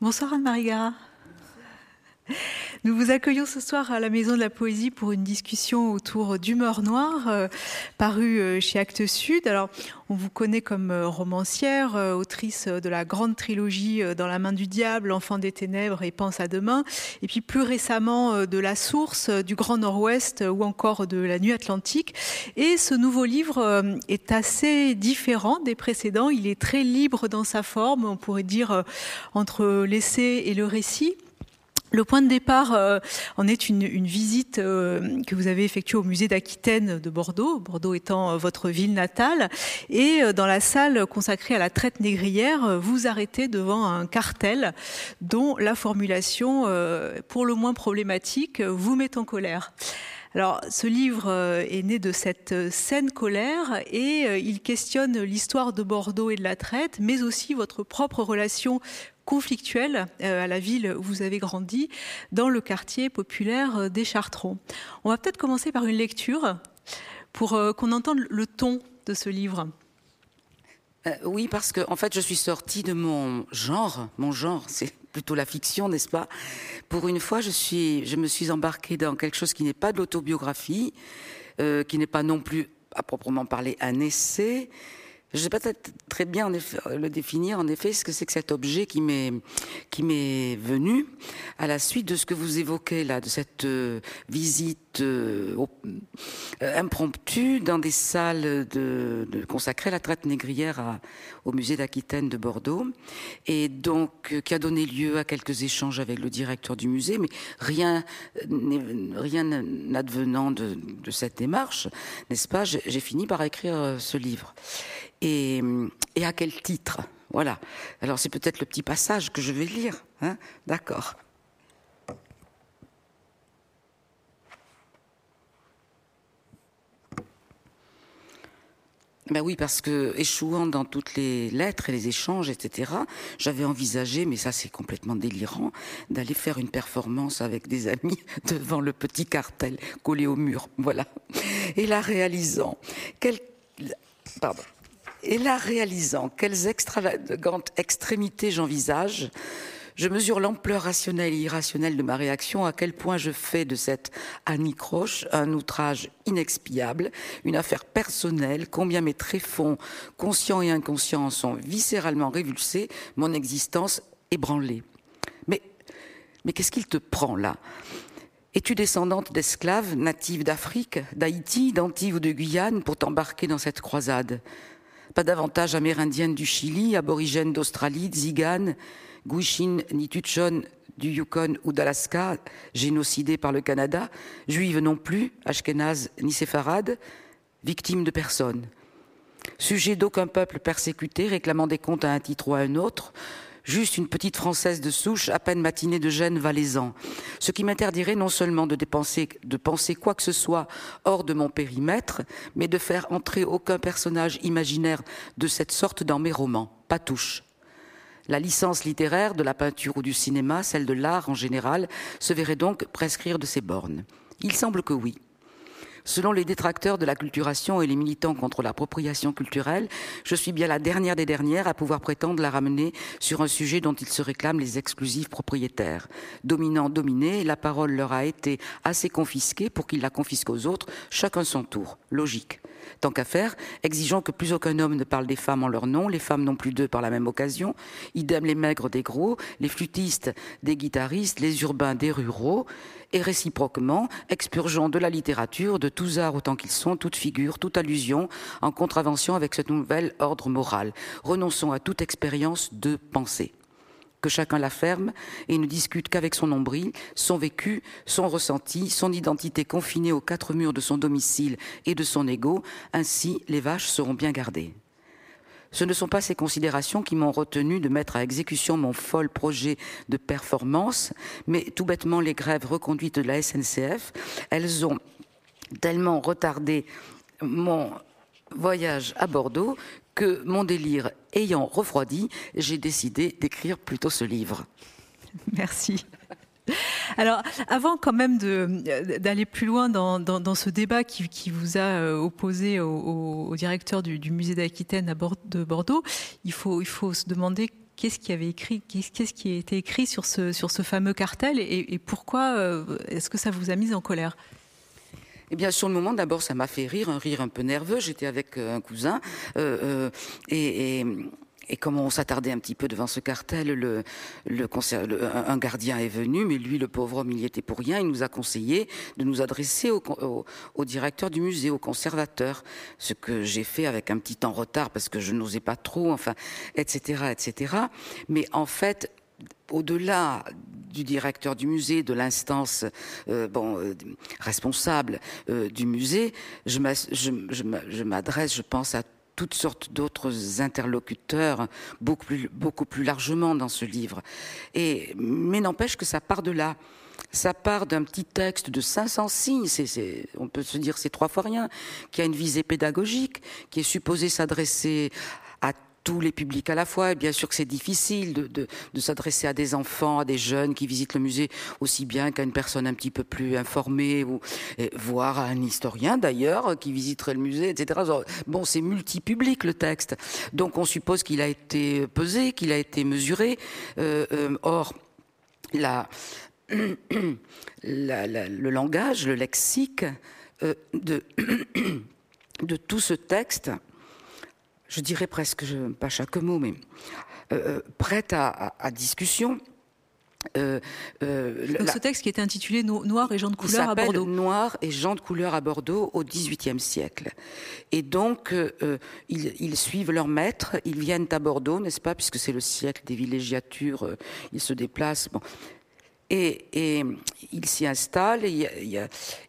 Bonsoir Anne-Marie Gara. Nous vous accueillons ce soir à la Maison de la Poésie pour une discussion autour d'Humeur Noire, euh, parue euh, chez Actes Sud. Alors, on vous connaît comme euh, romancière, autrice de la grande trilogie Dans la main du diable, Enfant des ténèbres et Pense à demain, et puis plus récemment de La Source, du Grand Nord-Ouest ou encore de La Nuit Atlantique. Et ce nouveau livre est assez différent des précédents. Il est très libre dans sa forme, on pourrait dire entre l'essai et le récit. Le point de départ euh, en est une, visite euh, que vous avez effectuée au musée d'Aquitaine de Bordeaux, Bordeaux étant euh, votre ville natale, et dans la salle consacrée à la traite négrière, vous arrêtez devant un cartel dont la formulation, pour le moins problématique, vous met en colère. Alors, ce livre est né de cette saine colère et il questionne l'histoire de Bordeaux et de la traite, mais aussi votre propre relation conflictuelle euh, à la ville où vous avez grandi, dans le quartier populaire euh, des Chartrons. On va peut-être commencer par une lecture pour euh, qu'on entende le ton de ce livre. oui, parce que en fait, je suis sortie de mon genre. Mon genre, c'est plutôt la fiction, n'est-ce pas? Pour une fois, je suis, je me suis embarquée dans quelque chose qui n'est pas de l'autobiographie, qui n'est pas non plus à proprement parler un essai, je ne sais pas très bien le définir, en effet, ce que c'est que cet objet qui m'est qui m'est venu à la suite de ce que vous évoquez là, de cette euh, euh, euh, impromptue dans des salles de, consacrées à la traite négrière au musée d'Aquitaine de Bordeaux, et donc qui a donné lieu à quelques échanges avec le directeur du musée, mais rien n'advenant de, cette démarche, n'est-ce pas? J'ai fini par écrire ce livre et, à quel titre? Voilà. Alors c'est peut-être le petit passage que je vais lire. Hein? D'accord. Ben oui, parce que échouant dans toutes les lettres et les échanges, etc., j'avais envisagé, mais ça c'est complètement délirant, d'aller faire une performance avec des amis devant le petit cartel collé au mur. Voilà. Et la réalisant, quel... Pardon. Et là, réalisant quelles extravagantes extrémités j'envisage, je mesure l'ampleur rationnelle et irrationnelle de ma réaction, à quel point je fais de cette Annie Croche un outrage inexpiable, une affaire personnelle, combien mes tréfonds, conscients et inconscients, sont viscéralement révulsés, mon existence ébranlée. Mais, qu'est-ce qu'il te prend là? Es-tu descendante d'esclaves natifs d'Afrique, d'Haïti, d'Antilles ou de Guyane pour t'embarquer dans cette croisade? Pas davantage amérindienne du Chili, aborigène d'Australie, Zigane, Gwishin, Nituchon du Yukon ou d'Alaska, génocidée par le Canada, juive non plus, ashkénaze ni séfarade, victime de personne. Sujet d'aucun peuple persécuté, réclamant des comptes à un titre ou à un autre, juste une petite française de souche, à peine matinée de gêne valaisan. Ce qui m'interdirait non seulement de, de penser quoi que ce soit hors de mon périmètre, mais de faire entrer aucun personnage imaginaire de cette sorte dans mes romans. Pas touche. La licence littéraire de la peinture ou du cinéma, celle de l'art en général, se verrait donc prescrire de ces bornes. Il semble que oui. Selon les détracteurs de la culturation et les militants contre l'appropriation culturelle, je suis bien la dernière des dernières à pouvoir prétendre la ramener sur un sujet dont ils se réclament les exclusifs propriétaires. Dominant, dominé, la parole leur a été assez confisquée pour qu'ils la confisquent aux autres, chacun son tour. Logique. Tant qu'à faire, exigeons que plus aucun homme ne parle des femmes en leur nom, les femmes non plus d'eux par la même occasion, idem les maigres des gros, les flûtistes des guitaristes, les urbains des ruraux, et réciproquement, expurgeons de la littérature, de tous arts autant qu'ils sont, toute figure, toute allusion, en contravention avec ce nouvel ordre moral. Renonçons à toute expérience de pensée que chacun la ferme et ne discute qu'avec son nombril, son vécu, son ressenti, son identité confinée aux quatre murs de son domicile et de son ego, ainsi les vaches seront bien gardées. Ce ne sont pas ces considérations qui m'ont retenu de mettre à exécution mon fol projet de performance, mais tout bêtement les grèves reconduites de la SNCF. Elles ont tellement retardé mon voyage à Bordeaux que mon délire ayant refroidi, j'ai décidé d'écrire plutôt ce livre. Merci. Alors, avant quand même d'aller plus loin dans, ce débat qui, vous a euh, opposé au, directeur du, musée d'Aquitaine de Bordeaux, il faut, se demander qu'est-ce qui avait écrit, qu'est-ce qui a été écrit sur ce, sur ce fameux cartel et, pourquoi est-ce que ça vous a mis en colère? Eh bien, sur le moment, d'abord, ça m'a fait rire, un rire un peu nerveux. J'étais avec un cousin et, et et comme on s'attardait un petit peu devant ce cartel, le, un gardien est venu, mais lui, le pauvre homme, il y était pour rien. Il nous a conseillé de nous adresser au, au, directeur du musée, au conservateur, ce que j'ai fait avec un petit temps retard parce que je n'osais pas trop, enfin, etc., etc. Mais en fait, au-delà du directeur du musée, de l'instance euh, euh, responsable euh, du musée, je m'adresse, je pense, à toutes sortes d'autres interlocuteurs beaucoup plus, largement dans ce livre. Et, mais n'empêche que ça part de là. Ça part d'un petit texte de 500 signes, on peut se dire c'est trois fois rien, qui a une visée pédagogique, qui est supposé s'adresser tous les publics à la fois. Et bien sûr que c'est difficile de, s'adresser à des enfants, à des jeunes qui visitent le musée aussi bien qu'à une personne un petit peu plus informée, ou voire à un historien d'ailleurs qui visiterait le musée, etc. Bon, c'est multipublic le texte, donc on suppose qu'il a été pesé, qu'il a été mesuré. Euh, euh, or, le langage, le lexique euh, de tout ce texte je dirais presque, pas chaque mot, mais euh, euh, prête à, discussion. Euh, Donc ce texte qui était intitulé Noir et gens de couleur à Bordeaux. Noir et gens de couleur à Bordeaux au XVIIIe siècle. Et donc ils, suivent leur maître, ils viennent à Bordeaux, n'est-ce pas, puisque c'est le siècle des villégiatures, ils se déplacent. Bon. Et, et ils s'y installent et,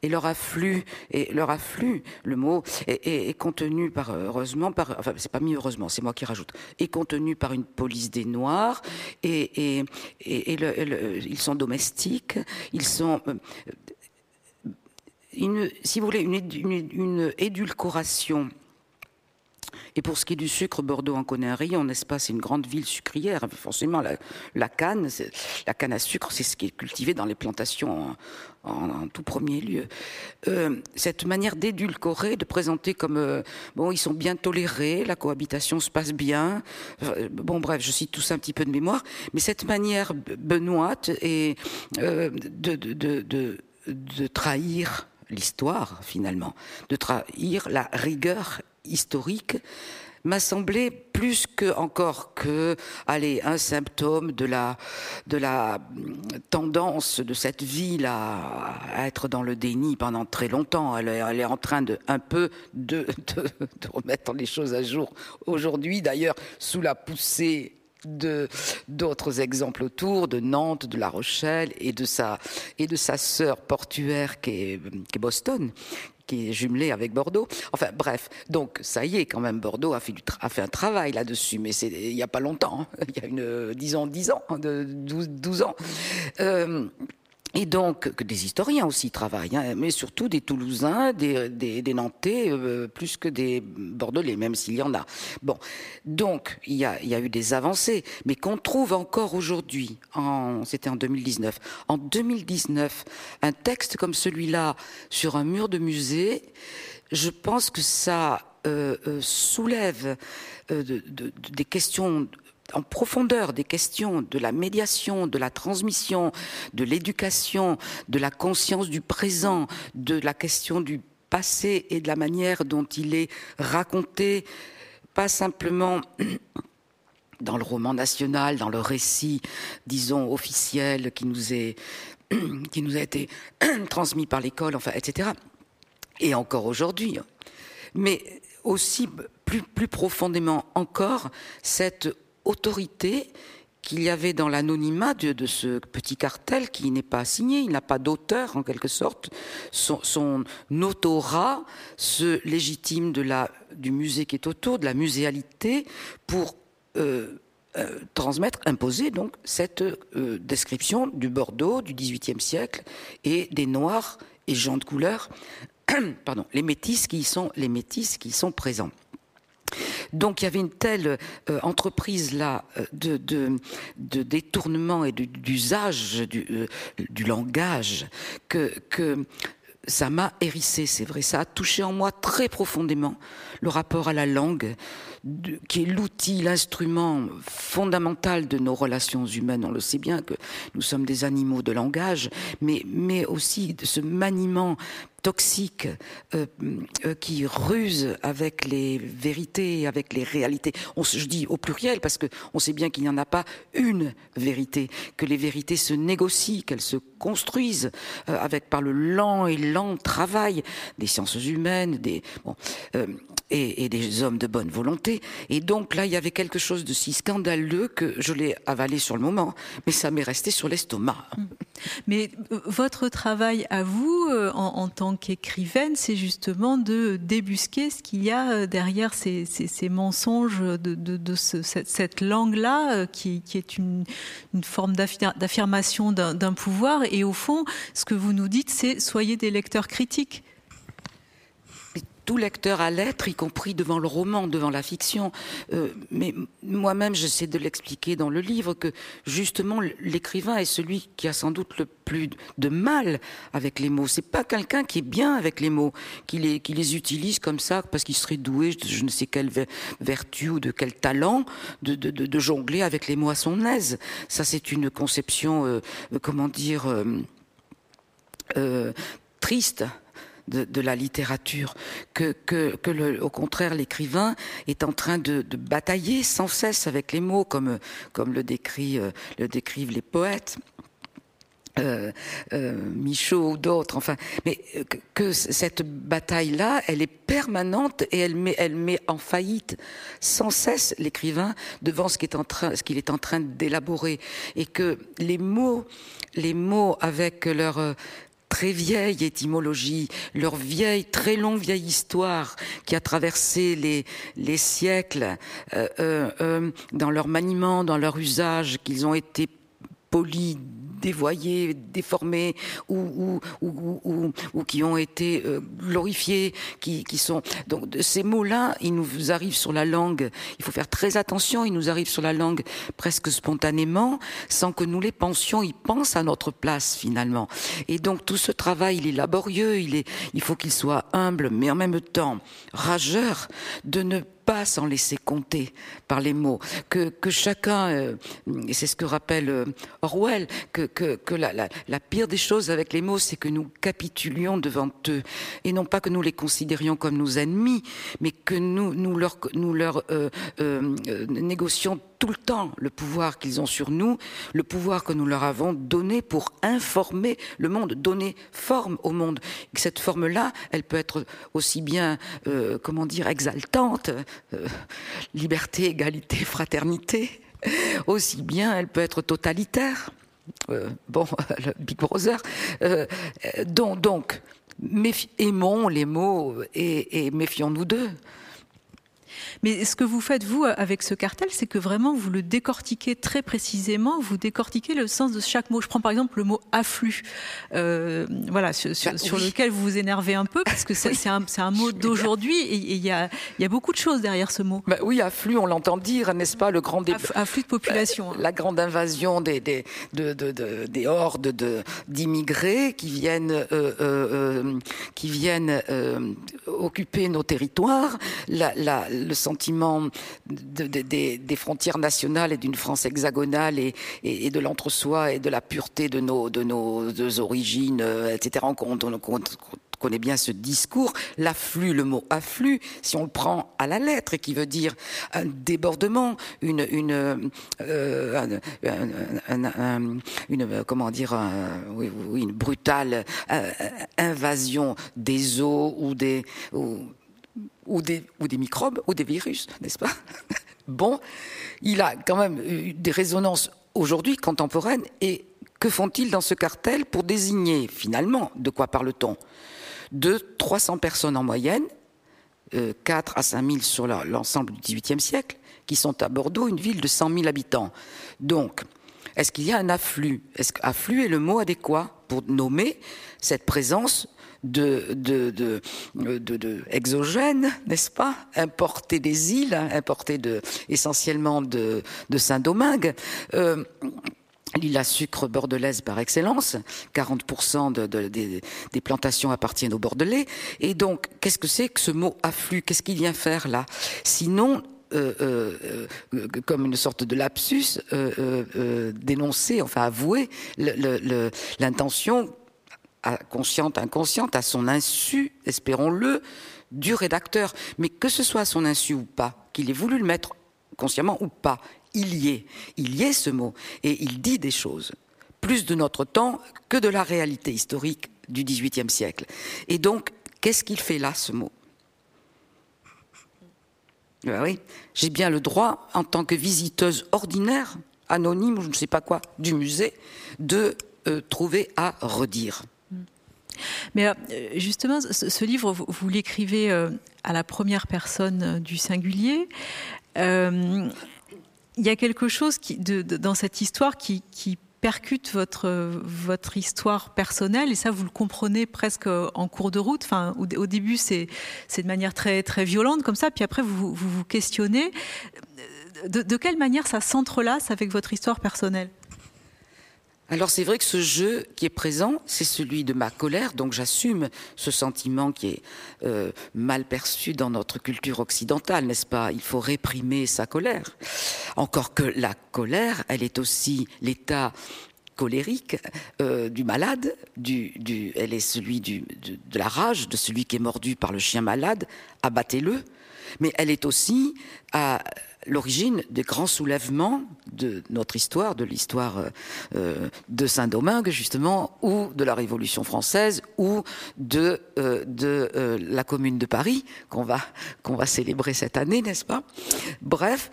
et, leur afflux, et leur afflux, le mot est, contenu par heureusement par, enfin c'est pas mis heureusement, c'est moi qui rajoute, est contenu par une police des Noirs et, et, ils sont domestiques, ils sont euh, une, si vous voulez, une, une, une édulcoration et pour ce qui est du sucre, Bordeaux en connaît un rayon, n'est-ce pas? C'est une grande ville sucrière. Forcément, la, canne, la canne à sucre, c'est ce qui est cultivé dans les plantations en, tout premier lieu. Euh, cette manière d'édulcorer, de présenter comme euh, bon, ils sont bien tolérés, la cohabitation se passe bien. Euh, bon, bref, je cite tout ça un petit peu de mémoire, mais cette manière benoîte et de, de, de trahir l'histoire finalement, de trahir la rigueur historique m'a semblé plus que encore que allez un symptôme de la de la tendance de cette ville à, être dans le déni pendant très longtemps. Elle est, en train de un peu de, de, de remettre les choses à jour aujourd'hui d'ailleurs sous la poussée de d'autres exemples autour de Nantes, de La Rochelle et de sa et de sa sœur portuaire qui est, qui est Boston, qui est jumelé avec Bordeaux. Enfin bref, donc ça y est, quand même, Bordeaux a fait, du a fait un travail là-dessus, mais c'est il n'y a pas longtemps, hein. il y a une, disons, 10 ans, de 12, 12 ans. Euh, et donc, que des historiens aussi travaillent, hein, mais surtout des Toulousains, des, des, des Nantais, euh, plus que des Bordelais, même s'il y en a. Bon, donc, il y a, y a eu des avancées, mais qu'on trouve encore aujourd'hui, en, c'était en 2019, en 2019, un texte comme celui-là sur un mur de musée, je pense que ça euh, euh, soulève euh, de, de, des questions en profondeur des questions de la médiation, de la transmission, de l'éducation, de la conscience du présent, de la question du passé et de la manière dont il est raconté, pas simplement dans le roman national, dans le récit, disons, officiel qui nous est, qui nous a été transmis par l'école, enfin, etc. Et encore aujourd'hui. Mais aussi, plus, plus profondément encore, cette autorité qu'il y avait dans l'anonymat de, ce petit cartel qui n'est pas signé, il n'a pas d'auteur en quelque sorte. Son, autorat se légitime de la, du musée qui est autour, de la muséalité, pour euh, euh, transmettre, imposer donc cette euh, description du Bordeaux du XVIIIe siècle et des Noirs et gens de couleur, pardon, les métis qui y sont, les métis qui y sont présents. Donc il y avait une telle euh, entreprise là euh, de, détournement et d'usage du, euh, langage que, ça m'a hérissé, c'est vrai. Ça a touché en moi très profondément le rapport à la langue, qui est l'outil, l'instrument fondamental de nos relations humaines. On le sait bien que nous sommes des animaux de langage, mais aussi de ce maniement toxique euh, euh, qui ruse avec les vérités, avec les réalités. Je dis au pluriel parce que on sait bien qu'il n'y en a pas une vérité, que les vérités se négocient, qu'elles se construisent euh, avec par le lent et lent travail des sciences humaines, bon, et, des hommes de bonne volonté. Et donc là, il y avait quelque chose de si scandaleux que je l'ai avalé sur le moment, mais ça m'est resté sur l'estomac. Mais votre travail à vous, en, en tant qu'écrivaine, c'est justement de débusquer ce qu'il y a euh, derrière ces, mensonges de, de, de ce, cette, langue-là, euh, qui, qui, est une, une forme d'affirmation d'un pouvoir. Et au fond, ce que vous nous dites, c'est soyez des lecteurs critiques tout lecteur à l'être, y compris devant le roman, devant la fiction. Euh, mais moi-même, j'essaie de l'expliquer dans le livre que justement l'écrivain est celui qui a sans doute le plus de mal avec les mots. C'est pas quelqu'un qui est bien avec les mots, qui les, qui les utilise comme ça parce qu'il serait doué de je ne sais quelle vertu ou de quel talent de, de, jongler avec les mots à son aise. Ça, c'est une conception, euh, comment dire, euh triste de, de, la littérature, que, que, que le, au contraire l'écrivain est en train de, de, batailler sans cesse avec les mots, comme, comme le, décrit, euh, le décrivent les poètes. Euh, euh, Michaud ou d'autres, enfin, mais que, que cette bataille-là, elle est permanente et elle met, elle met en faillite sans cesse l'écrivain devant ce qu'il est en train, ce qu'il est en train d'élaborer, et que les mots, les mots avec leur très vieille étymologie, leur vieille, très longue vieille histoire qui a traversé les, les siècles euh, euh, euh dans leur maniement, dans leur usage, qu'ils ont été polis, dévoyés, déformés ou, ou, ou, ou, qui ont été euh, glorifiés, qui, qui sont donc ces mots-là, ils nous arrivent sur la langue. Il faut faire très attention. Ils nous arrivent sur la langue presque spontanément, sans que nous les pensions. Ils pensent à notre place finalement. Et donc tout ce travail, il est laborieux. Il est, il faut qu'il soit humble, mais en même temps rageur de ne pas s'en laisser compter par les mots, que, que chacun, euh, et c'est ce que rappelle euh, Orwell, que, que, que la, la, la, pire des choses avec les mots, c'est que nous capitulions devant eux, et non pas que nous les considérions comme nos ennemis, mais que nous, nous leur, nous leur euh négocions tout le temps le pouvoir qu'ils ont sur nous, le pouvoir que nous leur avons donné pour informer le monde, donner forme au monde. Et cette forme-là, elle peut être aussi bien, euh, comment dire, exaltante, euh, liberté, égalité, fraternité, aussi bien elle peut être totalitaire. Euh, bon, le Big Brother. Donc, aimons les mots et méfions-nous d'eux. Mais ce que vous faites, vous, avec ce cartel, c'est que vraiment, vous le décortiquez très précisément, vous décortiquez le sens de chaque mot. Je prends par exemple le mot afflux, euh, voilà, sur, bah, sur oui. lequel vous vous énervez un peu, parce que c'est oui. un, un, mot d'aujourd'hui, et il y a, y a beaucoup de choses derrière ce mot. Bah oui, afflux, on l'entend dire, n'est-ce pas, le grand... Afflux de population. Euh, la grande invasion des, des, de, de, de, des hordes d'immigrés qui viennent, euh, euh, qui viennent occuper nos territoires, la, la, le sentiment de, de, de, des frontières nationales et d'une France hexagonale et, de l'entre-soi et de la pureté de nos, de nos, origines, euh, etc. On, on, on, on connaît bien ce discours, l'afflux, le mot afflux, si on le prend à la lettre, et qui veut dire un débordement, une, une, euh, un, un, un, une comment dire, oui, une brutale euh, invasion des eaux ou des ou des, ou des microbes ou des virus, n'est-ce pas Bon, il a quand même eu des résonances aujourd'hui contemporaines et que font-ils dans ce cartel pour désigner finalement de quoi parle-t-on? De 300 personnes en moyenne, euh, 4 à 5 000 sur l'ensemble du XVIIIe siècle, qui sont à Bordeaux, une ville de 100 000 habitants. Donc, est-ce qu'il y a un afflux? Est-ce qu'afflux est le mot adéquat pour nommer cette présence de, de, de, de, de exogènes, n'est-ce pas Importés des îles, importés de, essentiellement de, de Saint-Domingue. Euh, l'île à sucre bordelaise par excellence. 40% de, des, plantations appartiennent aux Bordelais. Et donc, qu'est-ce que c'est que ce mot afflux? Qu'est-ce qu'il vient faire là? Sinon, euh, euh, euh, comme une sorte de lapsus, dénoncer, enfin avouer l'intention consciente, inconsciente, à son insu, espérons-le, du rédacteur. Mais que ce soit à son insu ou pas, qu'il ait voulu le mettre consciemment ou pas, il y est. Il y est ce mot. Et il dit des choses, plus de notre temps que de la réalité historique du XVIIIe siècle. Et donc, qu'est-ce qu'il fait là, ce mot? Ben oui, j'ai bien le droit, en tant que visiteuse ordinaire, anonyme ou je ne sais pas quoi, du musée, de euh, trouver à redire. Mais euh, justement, ce, livre, vous, l'écrivez euh, à la première personne du singulier. il y a quelque chose dans cette histoire qui, percute votre, histoire personnelle et ça vous le comprenez presque en cours de route. Enfin, au, début c'est de manière très très violente comme ça, puis après vous vous, vous questionnez. De, de, quelle manière ça s'entrelace avec votre histoire personnelle? Alors c'est vrai que ce jeu qui est présent, c'est celui de ma colère, donc j'assume ce sentiment qui est euh, mal perçu dans notre culture occidentale, n'est-ce pas? Il faut réprimer sa colère. Encore que la colère, elle est aussi l'état colérique euh, du malade, du, elle est celui de la rage, de celui qui est mordu par le chien malade, abattez-le. Mais elle est aussi à l'origine des grands soulèvements de notre histoire, de l'histoire euh, euh, de Saint-Domingue justement, ou de la Révolution française, ou de, euh, de la Commune de Paris qu'on va qu'on va célébrer cette année, n'est-ce pas? Bref,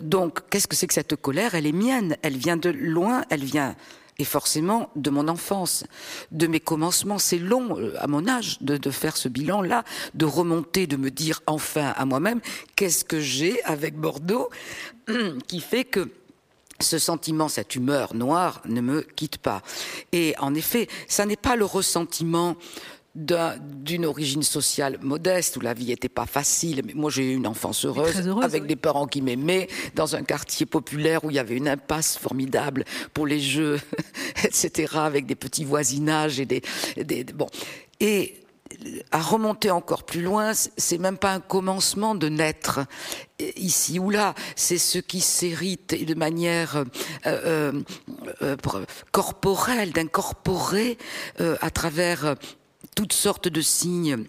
donc qu'est-ce que c'est que cette colère? Elle est mienne, elle vient de loin, elle vient et forcément de mon enfance, de mes commencements. C'est long euh, à mon âge de, de faire ce bilan-là, de remonter, de me dire enfin à moi-même qu'est-ce que j'ai avec Bordeaux qui fait que ce sentiment, cette humeur noire ne me quitte pas. Et en effet, ça n'est pas le ressentiment d'une origine sociale modeste où la vie n'était pas facile. Mais moi, j'ai eu une enfance heureuse, avec des parents qui m'aimaient, dans un quartier populaire où il y avait une impasse formidable pour les jeux, etc., avec des petits voisinages et des, des bon. Et à remonter encore plus loin, c'est même pas un commencement de naître ici ou là, c'est ce qui s'hérite de manière euh, euh, euh corporelle, d'incorporer à travers toutes sortes de signes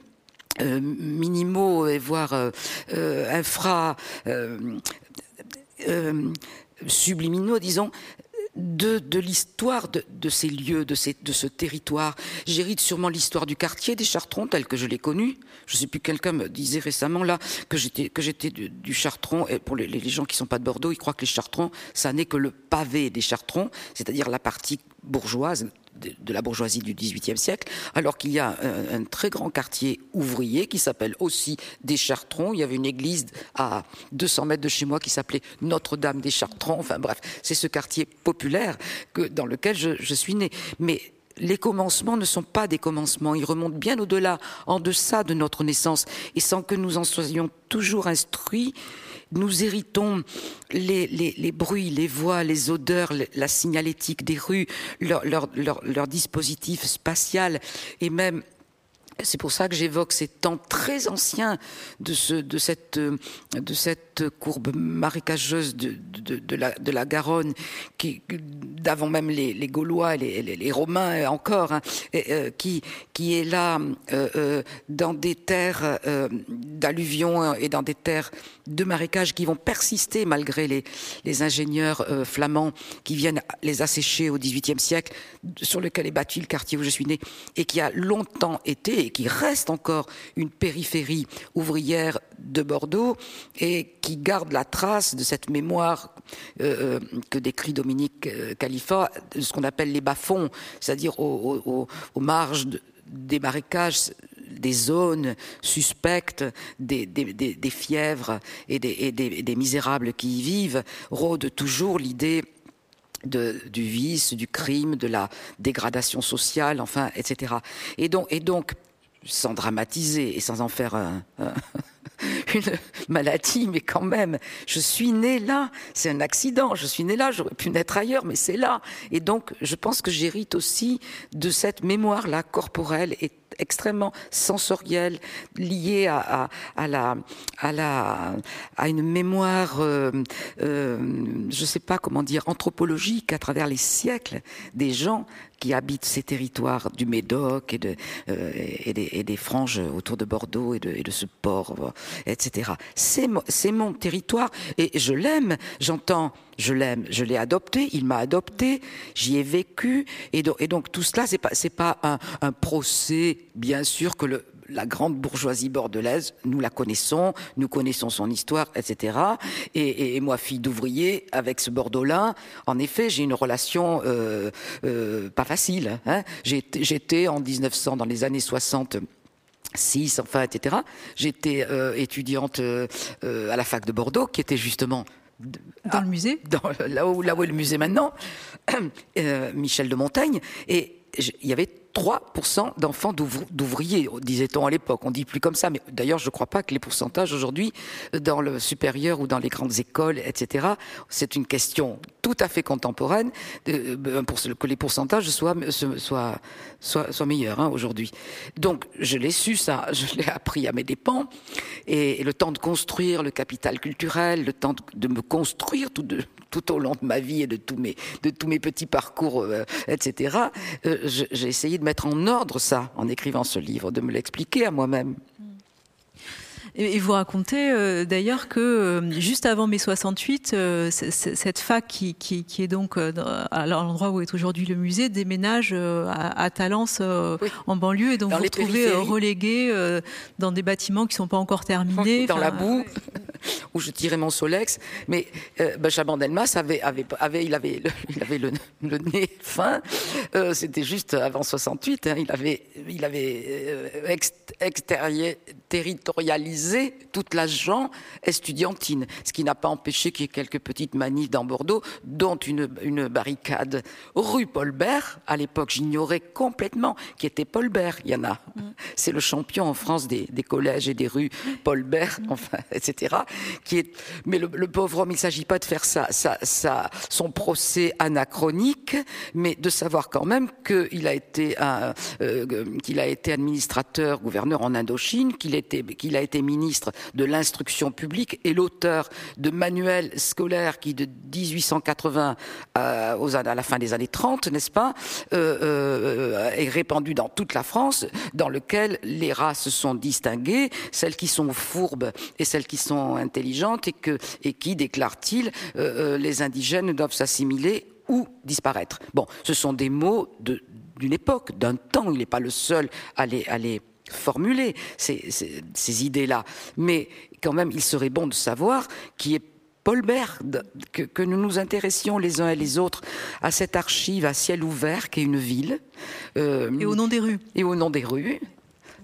euh, minimaux et voire euh, euh, infra subliminaux, disons, de, l'histoire de, ces lieux, de, ce territoire. J'hérite sûrement l'histoire du quartier des Chartrons tel que je l'ai connu. Je sais plus, quelqu'un me disait récemment là que j'étais que j'étais du, Chartron. Et pour les, les gens qui sont pas de Bordeaux, ils croient que les Chartrons, ça n'est que le pavé des Chartrons, c'est-à-dire la partie bourgeoise de, la bourgeoisie du XVIIIe siècle, alors qu'il y a un, très grand quartier ouvrier qui s'appelle aussi des Chartrons. Il y avait une église à 200 mètres de chez moi qui s'appelait Notre-Dame des Chartrons. Enfin bref, c'est ce quartier populaire que, dans lequel je, je suis né. Mais les commencements ne sont pas des commencements, ils remontent bien au-delà, en deçà de notre naissance, et sans que nous en soyons toujours instruits, nous héritons les, bruits, les voix, les odeurs, la signalétique des rues, leur, dispositif spatial. Et même c'est pour ça que j'évoque ces temps très anciens de, ce, de, cette, de cette courbe marécageuse de, la, Garonne, qui, d'avant même les, Gaulois, les, les, Romains encore, hein, euh, qui, est là euh, euh, dans des terres euh, d'alluvions et dans des terres de marécages qui vont persister malgré les, les ingénieurs euh, flamands qui viennent les assécher au XVIIIe siècle, sur lequel est bâti le quartier où je suis né, et qui a longtemps été et qui reste encore une périphérie ouvrière de Bordeaux et qui garde la trace de cette mémoire euh, euh que décrit Dominique euh, Khalifa, de ce qu'on appelle les bas-fonds, c'est-à-dire aux, marges des marécages des zones suspectes, des, fièvres et, des, misérables qui y vivent, rôde toujours l'idée du vice, du crime, de la dégradation sociale, enfin, etc. Et donc, sans dramatiser et sans en faire une, maladie, mais quand même, je suis née là. C'est un accident. Je suis née là. J'aurais pu naître ailleurs, mais c'est là. Et donc, je pense que j'hérite aussi de cette mémoire-là corporelle et extrêmement sensorielle, liée à, à, la, à, la, à une mémoire, euh, euh, je ne sais pas comment dire, anthropologique à travers les siècles des gens qui habitent ces territoires du Médoc et, de, euh, et, des, et, des, franges autour de Bordeaux et de, et de ce port, etc. C'est mon territoire et je l'aime. J'entends, je l'aime, je l'ai adopté, il m'a adopté, j'y ai vécu et donc, tout cela, c'est pas pas un, procès, bien sûr que la grande bourgeoisie bordelaise, nous la connaissons, nous connaissons son histoire, etc. Et, moi, fille d'ouvrier, avec ce Bordeaux-là, en effet, j'ai une relation euh, euh, pas facile. Hein. J'étais en 1900, dans les années 60, 6, enfin, etc. J'étais euh, étudiante euh, à la fac de Bordeaux, qui était justement dans le musée, dans, là, où, là où est le musée maintenant, euh, Michel de Montaigne, et il y avait 3% d'enfants d'ouvriers, disait-on à l'époque. On dit plus comme ça, mais d'ailleurs, je ne crois pas que les pourcentages aujourd'hui, dans le supérieur ou dans les grandes écoles, etc., c'est une question tout à fait contemporaine euh, pour que les pourcentages soient, soient, meilleurs hein, aujourd'hui. Donc, je l'ai su, ça, je l'ai appris à mes dépens, et, le temps de construire le capital culturel, le temps de, me construire tout, au long de ma vie et de tous mes, petits parcours, euh, etc., euh, j'ai essayé de mettre en ordre ça en écrivant ce livre, de me l'expliquer à moi-même. Et, vous racontez euh, d'ailleurs que euh, juste avant mai 68, euh, cette fac qui, qui, qui est donc à l'endroit où est aujourd'hui le musée déménage à, à Talence en banlieue et donc vous vous retrouvez relégué dans des bâtiments qui ne sont pas encore terminés. Dans la boue, où je tirais mon Solex. Mais euh, Benjamin Delmas avait, il avait, le, il avait le, le nez fin. C'était juste avant 68. Hein, il avait, il avait exterritorialisé toute la gente estudiantine, ce qui n'a pas empêché qu'il y ait quelques petites manifs dans Bordeaux, dont une, une barricade rue Paulbert. À l'époque, j'ignorais complètement qui était Paulbert. Il y en a. Mm. C'est le champion en France des, des, collèges et des rues Paulbert, mm. enfin, etc. Qui est... Mais le, pauvre homme, il ne s'agit pas de faire ça, ça, ça, son procès anachronique, mais de savoir quand même qu'il a été un, euh, qu'il a été administrateur, gouverneur en Indochine, qu'il qu'il a été ministre de l'instruction publique et l'auteur de manuels scolaires qui, de 1880 à, aux, à la fin des années 30, n'est-ce pas, euh, euh, est répandu dans toute la France, dans lequel les races sont distinguées, celles qui sont fourbes et celles qui sont intelligentes, et, qui, déclare-t-il, euh, les indigènes doivent s'assimiler ou disparaître. Bon, ce sont des mots d'une époque, d'un temps. Il n'est pas le seul à les, à les formuler ces, ces, idées-là. Mais quand même, il serait bon de savoir qui est Paul Berd, que, que, nous nous intéressions les uns et les autres à cette archive à ciel ouvert qui est une ville. Euh, et au nom des rues. Et au nom des rues,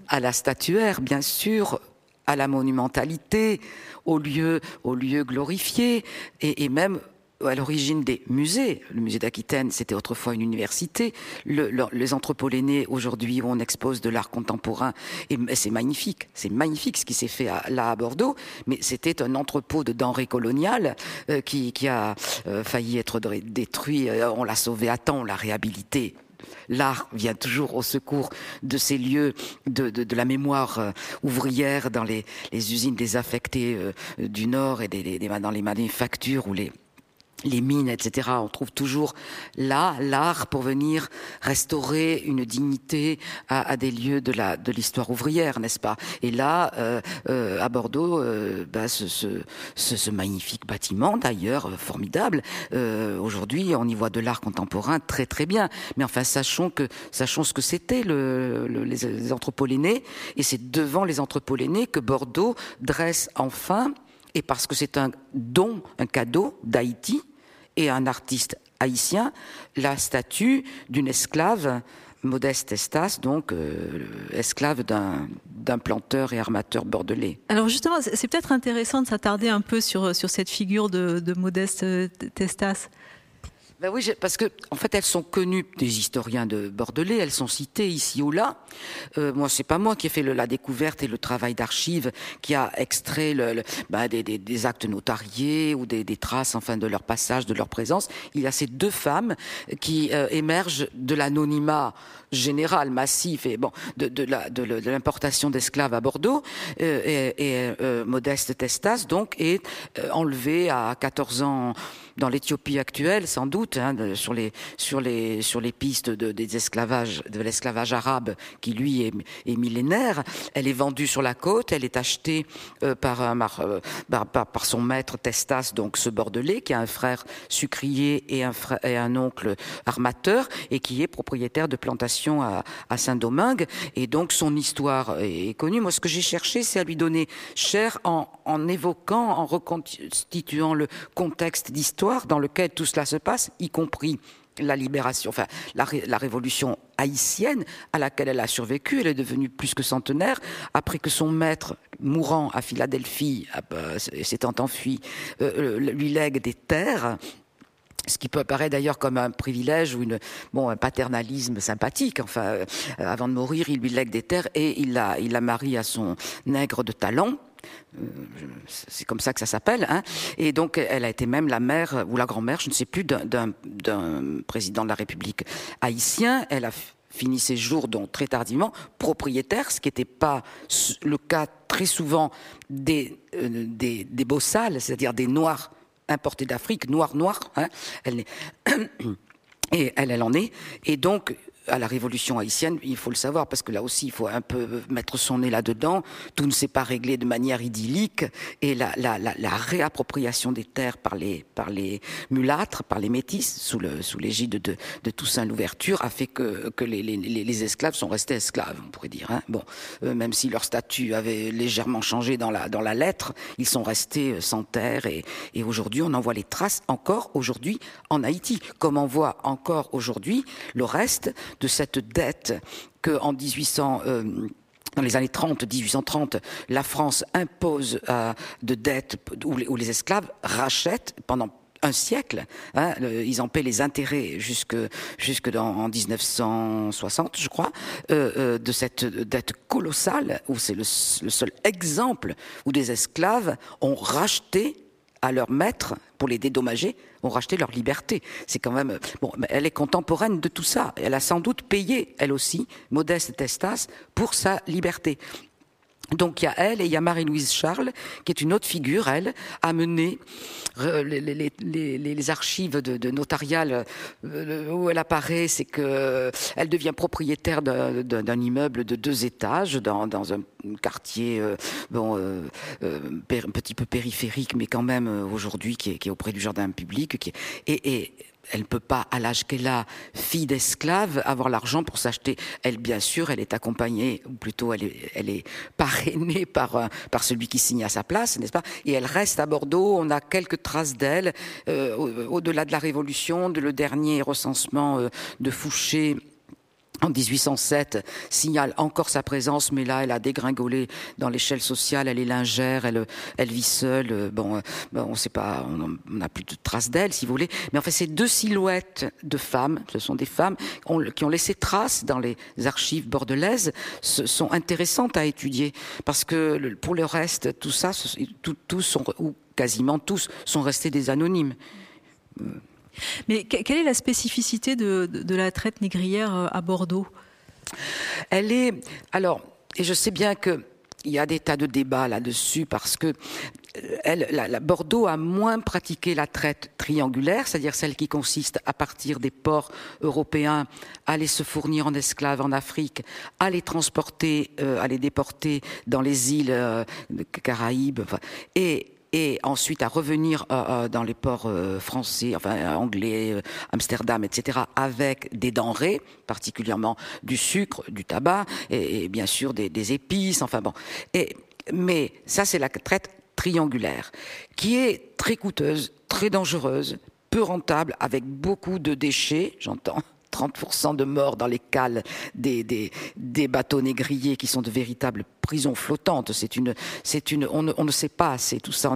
à la statuaire, bien sûr, à la monumentalité, aux lieux, aux lieux glorifiés, et, et même à l'origine des musées. Le musée d'Aquitaine, c'était autrefois une université. Le, les entrepôts aujourd'hui, où on expose de l'art contemporain, et, c'est magnifique. C'est magnifique ce qui s'est fait là à Bordeaux, mais c'était un entrepôt de denrées coloniales euh, qui, qui, a euh, failli être détruit. Euh, on l'a sauvé à temps, on l'a réhabilité l'art vient toujours au secours de ces lieux de, de, de la mémoire ouvrière dans les, les, usines désaffectées du Nord et des, des, dans les manufactures ou les, les mines, etc. On trouve toujours là l'art pour venir restaurer une dignité à, des lieux de la de l'histoire ouvrière, n'est-ce pas? Et là, euh, euh, à Bordeaux, euh, bah, ce, magnifique bâtiment, d'ailleurs euh, formidable. Euh, aujourd'hui, on y voit de l'art contemporain très très bien. Mais enfin, sachons que sachons ce que c'était le, le, les, les et c'est devant les entrepôts-l'aînés que Bordeaux dresse enfin et parce que c'est un don, un cadeau d'Haïti, et un artiste haïtien la statue d'une esclave, Modeste Estas, donc euh, esclave d'un planteur et armateur bordelais. Alors justement, c'est peut-être intéressant de s'attarder un peu sur, sur cette figure de, de Modeste Testas. Ben oui, parce que en fait, elles sont connues des historiens de Bordelais. Elles sont citées ici ou là. Euh, moi, c'est pas moi qui ai fait le, la découverte et le travail d'archives, qui a extrait le, ben, des, des, des, actes notariés ou des, des, traces, enfin, de leur passage, de leur présence. Il y a ces deux femmes qui euh, émergent de l'anonymat général, massif et bon, de, de, la, de, l'importation d'esclaves à Bordeaux. Euh, et, et euh, Modeste Testas, donc, est euh, enlevé à 14 ans dans l'Éthiopie actuelle, sans doute, hein, sur, les, pistes de, l'esclavage arabe qui, lui, est, millénaire. Elle est vendue sur la côte, elle est achetée euh, euh, par, son maître Testas, donc ce Bordelais, qui a un frère sucrier et un, oncle armateur, et qui est propriétaire de plantations à, Saint-Domingue. Et donc, son histoire est connue. Moi, ce que j'ai cherché, c'est à lui donner cher en évoquant, en reconstituant le contexte d'histoire dans lequel tout cela se passe, y compris la libération, enfin la, révolution haïtienne à laquelle elle a survécu. Elle est devenue plus que centenaire après que son maître, mourant à Philadelphie, euh, s'étant enfui, euh, lui lègue des terres. Ce qui peut apparaître d'ailleurs comme un privilège ou une, bon, un paternalisme sympathique. Enfin, euh, avant de mourir, il lui lègue des terres et il la, il la marie à son nègre de talent c'est comme ça que ça s'appelle. Hein. Et donc, elle a été même la mère ou la grand-mère, je ne sais plus, d'un président de la République haïtien. Elle a fini ses jours, donc très tardivement, propriétaire, ce qui n'était pas le cas très souvent des, euh, des, des bossales, c'est-à-dire des noirs importés d'Afrique, noirs noirs. Hein. Et elle, elle en est. Et donc, à la révolution haïtienne, il faut le savoir, parce que là aussi, il faut un peu mettre son nez là-dedans. Tout ne s'est pas réglé de manière idyllique, et la, la, la, la, réappropriation des terres par les, par les mulâtres, par les métis, sous, le, sous l'égide de, de Toussaint Louverture, a fait que, que les, les, les, esclaves sont restés esclaves, on pourrait dire. Hein. Bon, euh, même si leur statut avait légèrement changé dans la, dans la lettre, ils sont restés euh, sans terre, et, et aujourd'hui, on en voit les traces encore aujourd'hui en Haïti, comme on voit encore aujourd'hui le reste de cette dette que en 1800 euh, dans les années 30, 1830, la France impose euh, de dettes où les, esclaves rachètent pendant un siècle. Hein, ils en paient les intérêts jusque, jusque en 1960, je crois, euh, euh, de cette dette colossale, où c'est le, le seul exemple où des esclaves ont racheté à leur maître pour les dédommager, ont racheté leur liberté. C'est quand même bon. Elle est contemporaine de tout ça. Elle a sans doute payé, elle aussi, Modeste Testas, pour sa liberté. Donc il y a elle et il y a Marie-Louise Charles, qui est une autre figure, elle, à mener euh, les, archives de, de notariales euh, où elle apparaît, c'est que euh, elle devient propriétaire d'un immeuble de deux étages dans, un quartier bon un petit peu périphérique, mais quand même aujourd'hui qui est, auprès du jardin public, elle peut pas, à l'âge qu'elle a, fille d'esclave, avoir l'argent pour s'acheter. Elle, bien sûr, elle est accompagnée, ou plutôt elle est, elle est parrainée par, euh, par celui qui signe à sa place, n'est-ce pas? Et elle reste à Bordeaux. On a quelques traces d'elle euh, au-delà de la Révolution, de le dernier recensement euh, de Fouché en 1807, signale encore sa présence, mais là, elle a dégringolé dans l'échelle sociale. Elle est lingère, elle, elle vit seule. Bon, bon on sait pas, on n'a plus de traces d'elle, si vous voulez. Mais en fait, ces deux silhouettes de femmes, ce sont des femmes qui ont laissé trace dans les archives bordelaises, sont intéressantes à étudier parce que pour le reste, tout ça, tous sont ou quasiment tous sont restés des anonymes. Mais quelle est la spécificité de, la traite négrière euh, à Bordeaux? Elle est alors, et je sais bien que il y a des tas de débats là-dessus parce que euh, Bordeaux a moins pratiqué la traite triangulaire, c'est-à-dire celle qui consiste à partir des ports européens, à aller se fournir en esclaves en Afrique, à les transporter, euh, à les déporter dans les îles euh, Caraïbes, et et ensuite à revenir euh, dans les ports euh, français, enfin anglais, euh, Amsterdam, etc., avec des denrées, particulièrement du sucre, du tabac, et, bien sûr des, des, épices, enfin bon. Et, mais ça, c'est la traite triangulaire, qui est très coûteuse, très dangereuse, peu rentable, avec beaucoup de déchets, j'entends, 30% de morts dans les cales des, des, des, bateaux négriers qui sont de véritables prison flottante. C'est une, c'est une, on ne, on ne, sait pas assez tout ça.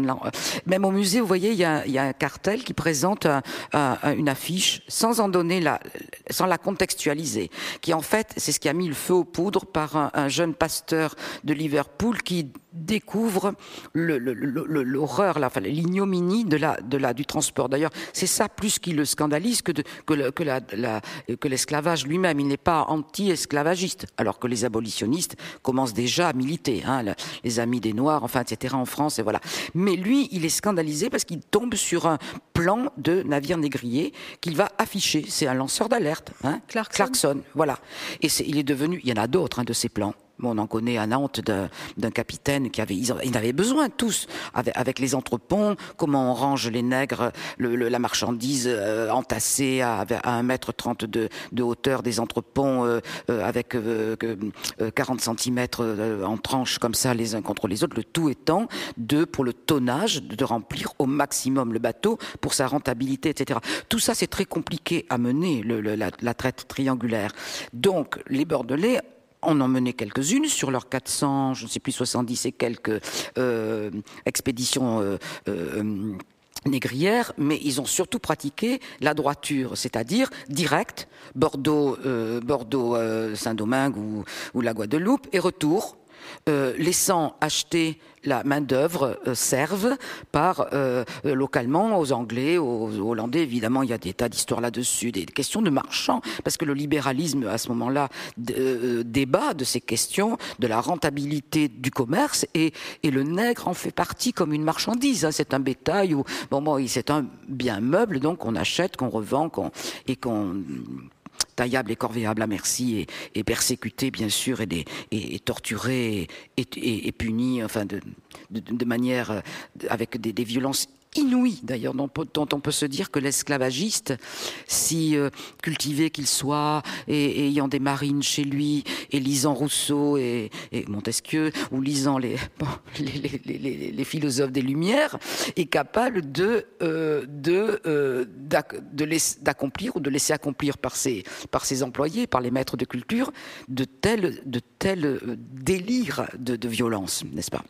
même au musée, vous voyez, il y a, un cartel qui présente une affiche sans en donner la, sans la contextualiser, qui en fait, c'est ce qui a mis le feu aux poudres par un, un jeune pasteur de Liverpool qui découvre l'horreur, enfin, l'ignominie de la, de la, du transport. D'ailleurs, c'est ça plus qui le scandalise que, de, que, que, la, que l'esclavage lui-même. Il n'est pas anti-esclavagiste, alors que les abolitionnistes commencent déjà à hein, les amis des Noirs, enfin, etc. en France, et voilà. Mais lui, il est scandalisé parce qu'il tombe sur un plan de navire négrier qu'il va afficher. C'est un lanceur d'alerte, hein, Clarkson. voilà. Et il est devenu, il y en a d'autres hein, de ces plans on en connaît à Nantes d'un capitaine qui avait, ils, avaient besoin tous, avec, les entrepôts, comment on range les nègres, la marchandise euh, entassée à, à 1 mètre 30 de, hauteur des entrepôts euh, euh, avec 40 cm en tranches comme ça les uns contre les autres, le tout étant de, pour le tonnage, de remplir au maximum le bateau pour sa rentabilité, etc. Tout ça, c'est très compliqué à mener, la traite triangulaire. Donc, les Bordelais on en menait quelques-unes sur leurs 400, je ne sais plus, 70 et quelques euh, expéditions euh, euh, négrières, mais ils ont surtout pratiqué la droiture, c'est-à-dire direct, Bordeaux, Bordeaux Saint-Domingue ou, ou, la Guadeloupe, et retour, laissant acheter la main-d'œuvre euh, serve par euh, localement aux Anglais, aux, Hollandais. Évidemment, il y a des tas d'histoires là-dessus, des questions de marchands, parce que le libéralisme, à ce moment-là, euh, débat de ces questions, de la rentabilité du commerce, et, le nègre en fait partie comme une marchandise. Hein. C'est un bétail ou bon, c'est un bien meuble, donc qu'on achète, qu'on revend, qu'on et qu'on taillable et corvéable à merci et, persécuté bien sûr et, des, et, torturé et, puni enfin de, de, manière euh, avec des violences inouï d'ailleurs dont, on peut se dire que l'esclavagiste, si euh, cultivé qu'il soit, ayant des marines chez lui, et lisant Rousseau et, Montesquieu, ou lisant les, philosophes des Lumières, est capable de euh, euh, d'accomplir ou de laisser accomplir par ses par employés, par les maîtres de culture, de tels de tels délires de violence, n'est-ce pas?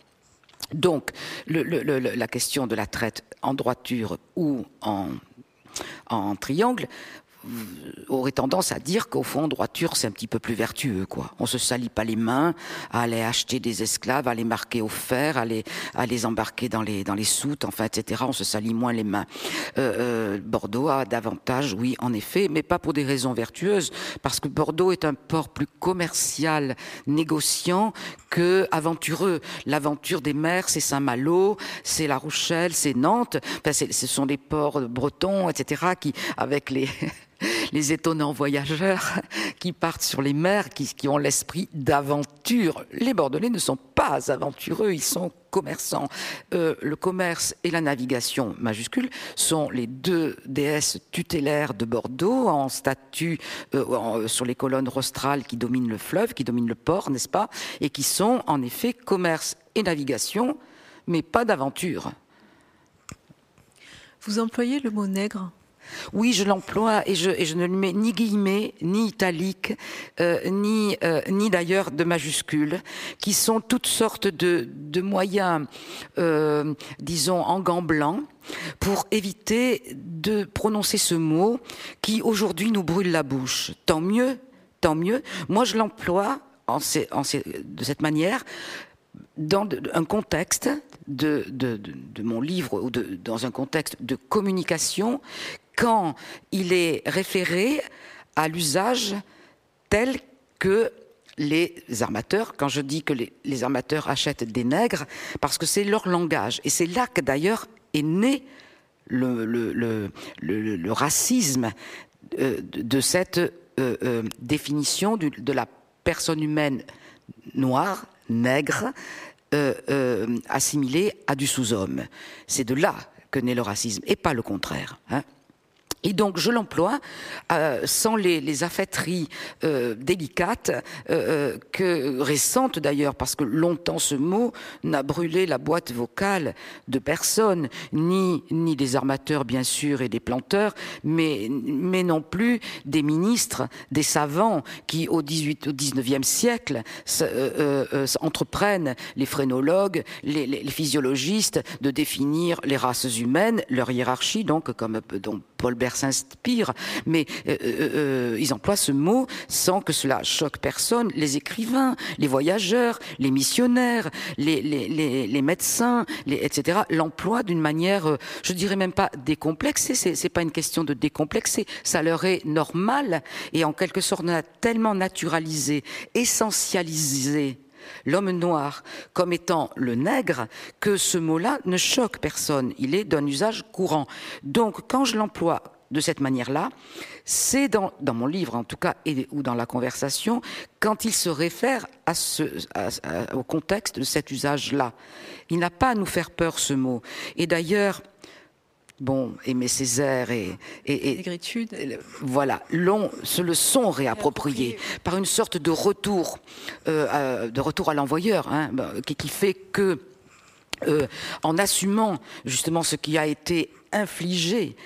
Donc, la question de la traite en droiture ou en, triangle, aurait tendance à dire qu'au fond, droiture, c'est un petit peu plus vertueux, quoi. On se salit pas les mains à aller acheter des esclaves, à les marquer au fer, à les, à les embarquer dans les, dans les soutes, enfin, etc. On se salit moins les mains. Euh, euh, Bordeaux a davantage, oui, en effet, mais pas pour des raisons vertueuses, parce que Bordeaux est un port plus commercial, négociant que aventureux. L'aventure des mers, c'est Saint-Malo, c'est La Rochelle, c'est Nantes. Enfin, ce sont des ports bretons, etc., qui, avec les les étonnants voyageurs qui partent sur les mers, qui, ont l'esprit d'aventure. Les Bordelais ne sont pas aventureux, ils sont commerçants. Euh, le commerce et la navigation majuscule sont les deux déesses tutélaires de Bordeaux en statue euh, euh, sur les colonnes rostrales qui dominent le fleuve, qui dominent le port, n'est-ce pas, et qui sont en effet commerce et navigation, mais pas d'aventure. Vous employez le mot nègre? Oui, je l'emploie et je, ne lui mets ni guillemets, ni italique, euh, ni, euh, ni d'ailleurs de majuscules, qui sont toutes sortes de, moyens, euh, disons, en gants blancs, pour éviter de prononcer ce mot qui aujourd'hui nous brûle la bouche. Tant mieux, tant mieux. Moi, je l'emploie de cette manière dans un contexte de, mon livre ou dans un contexte de communication quand il est référé à l'usage tel que les armateurs, quand je dis que les, armateurs achètent des nègres, parce que c'est leur langage. Et c'est là que d'ailleurs est né le, racisme euh, de cette euh, euh, définition de la personne humaine noire, nègre, assimilée à du sous-homme. C'est de là que naît le racisme, et pas le contraire. Hein. Et donc je l'emploie euh, sans les, les affaîtries euh, délicates, euh, que récentes d'ailleurs, parce que longtemps ce mot n'a brûlé la boîte vocale de personne, ni ni des armateurs bien sûr et des planteurs, mais mais non plus des ministres, des savants qui au 18 au 19e siècle entreprennent les phrénologues, les, les, les, physiologistes de définir les races humaines, leur hiérarchie donc comme donc Paul Bert s'inspire, mais euh, euh, euh, ils emploient ce mot sans que cela choque personne. Les écrivains, les voyageurs, les missionnaires, les, les, les, les médecins, etc. l'emploient d'une manière, je dirais même pas décomplexée. C'est pas une question de décomplexer. Ça leur est normal et en quelque sorte on a tellement naturalisé, essentialisé l'homme noir comme étant le nègre, que ce mot-là ne choque personne. Il est d'un usage courant. Donc, quand je l'emploie de cette manière-là, c'est dans, mon livre en tout cas, et, ou dans la conversation, quand il se réfère au contexte de cet usage-là. Il n'a pas à nous faire peur ce mot. Et d'ailleurs, bon, Aimé Césaire et, et, et voilà, l'ont, se le sont réappropriés par une sorte de retour, euh, de retour à l'envoyeur, hein, qui, qui, fait que, euh, en assumant justement ce qui a été infligé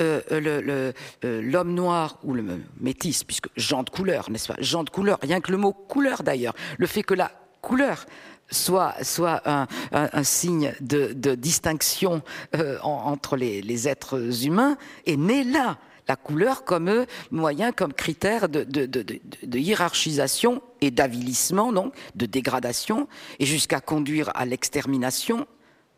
euh, l'homme le, le, noir ou le métis, puisque gens de couleur, n'est-ce pas? Gens de couleur, rien que le mot couleur d'ailleurs, le fait que la couleur soit, soit un, signe de, distinction euh, en, entre les, êtres humains est né là. La couleur comme moyen, comme critère de, de, de hiérarchisation et d'avilissement, donc de dégradation, et jusqu'à conduire à l'extermination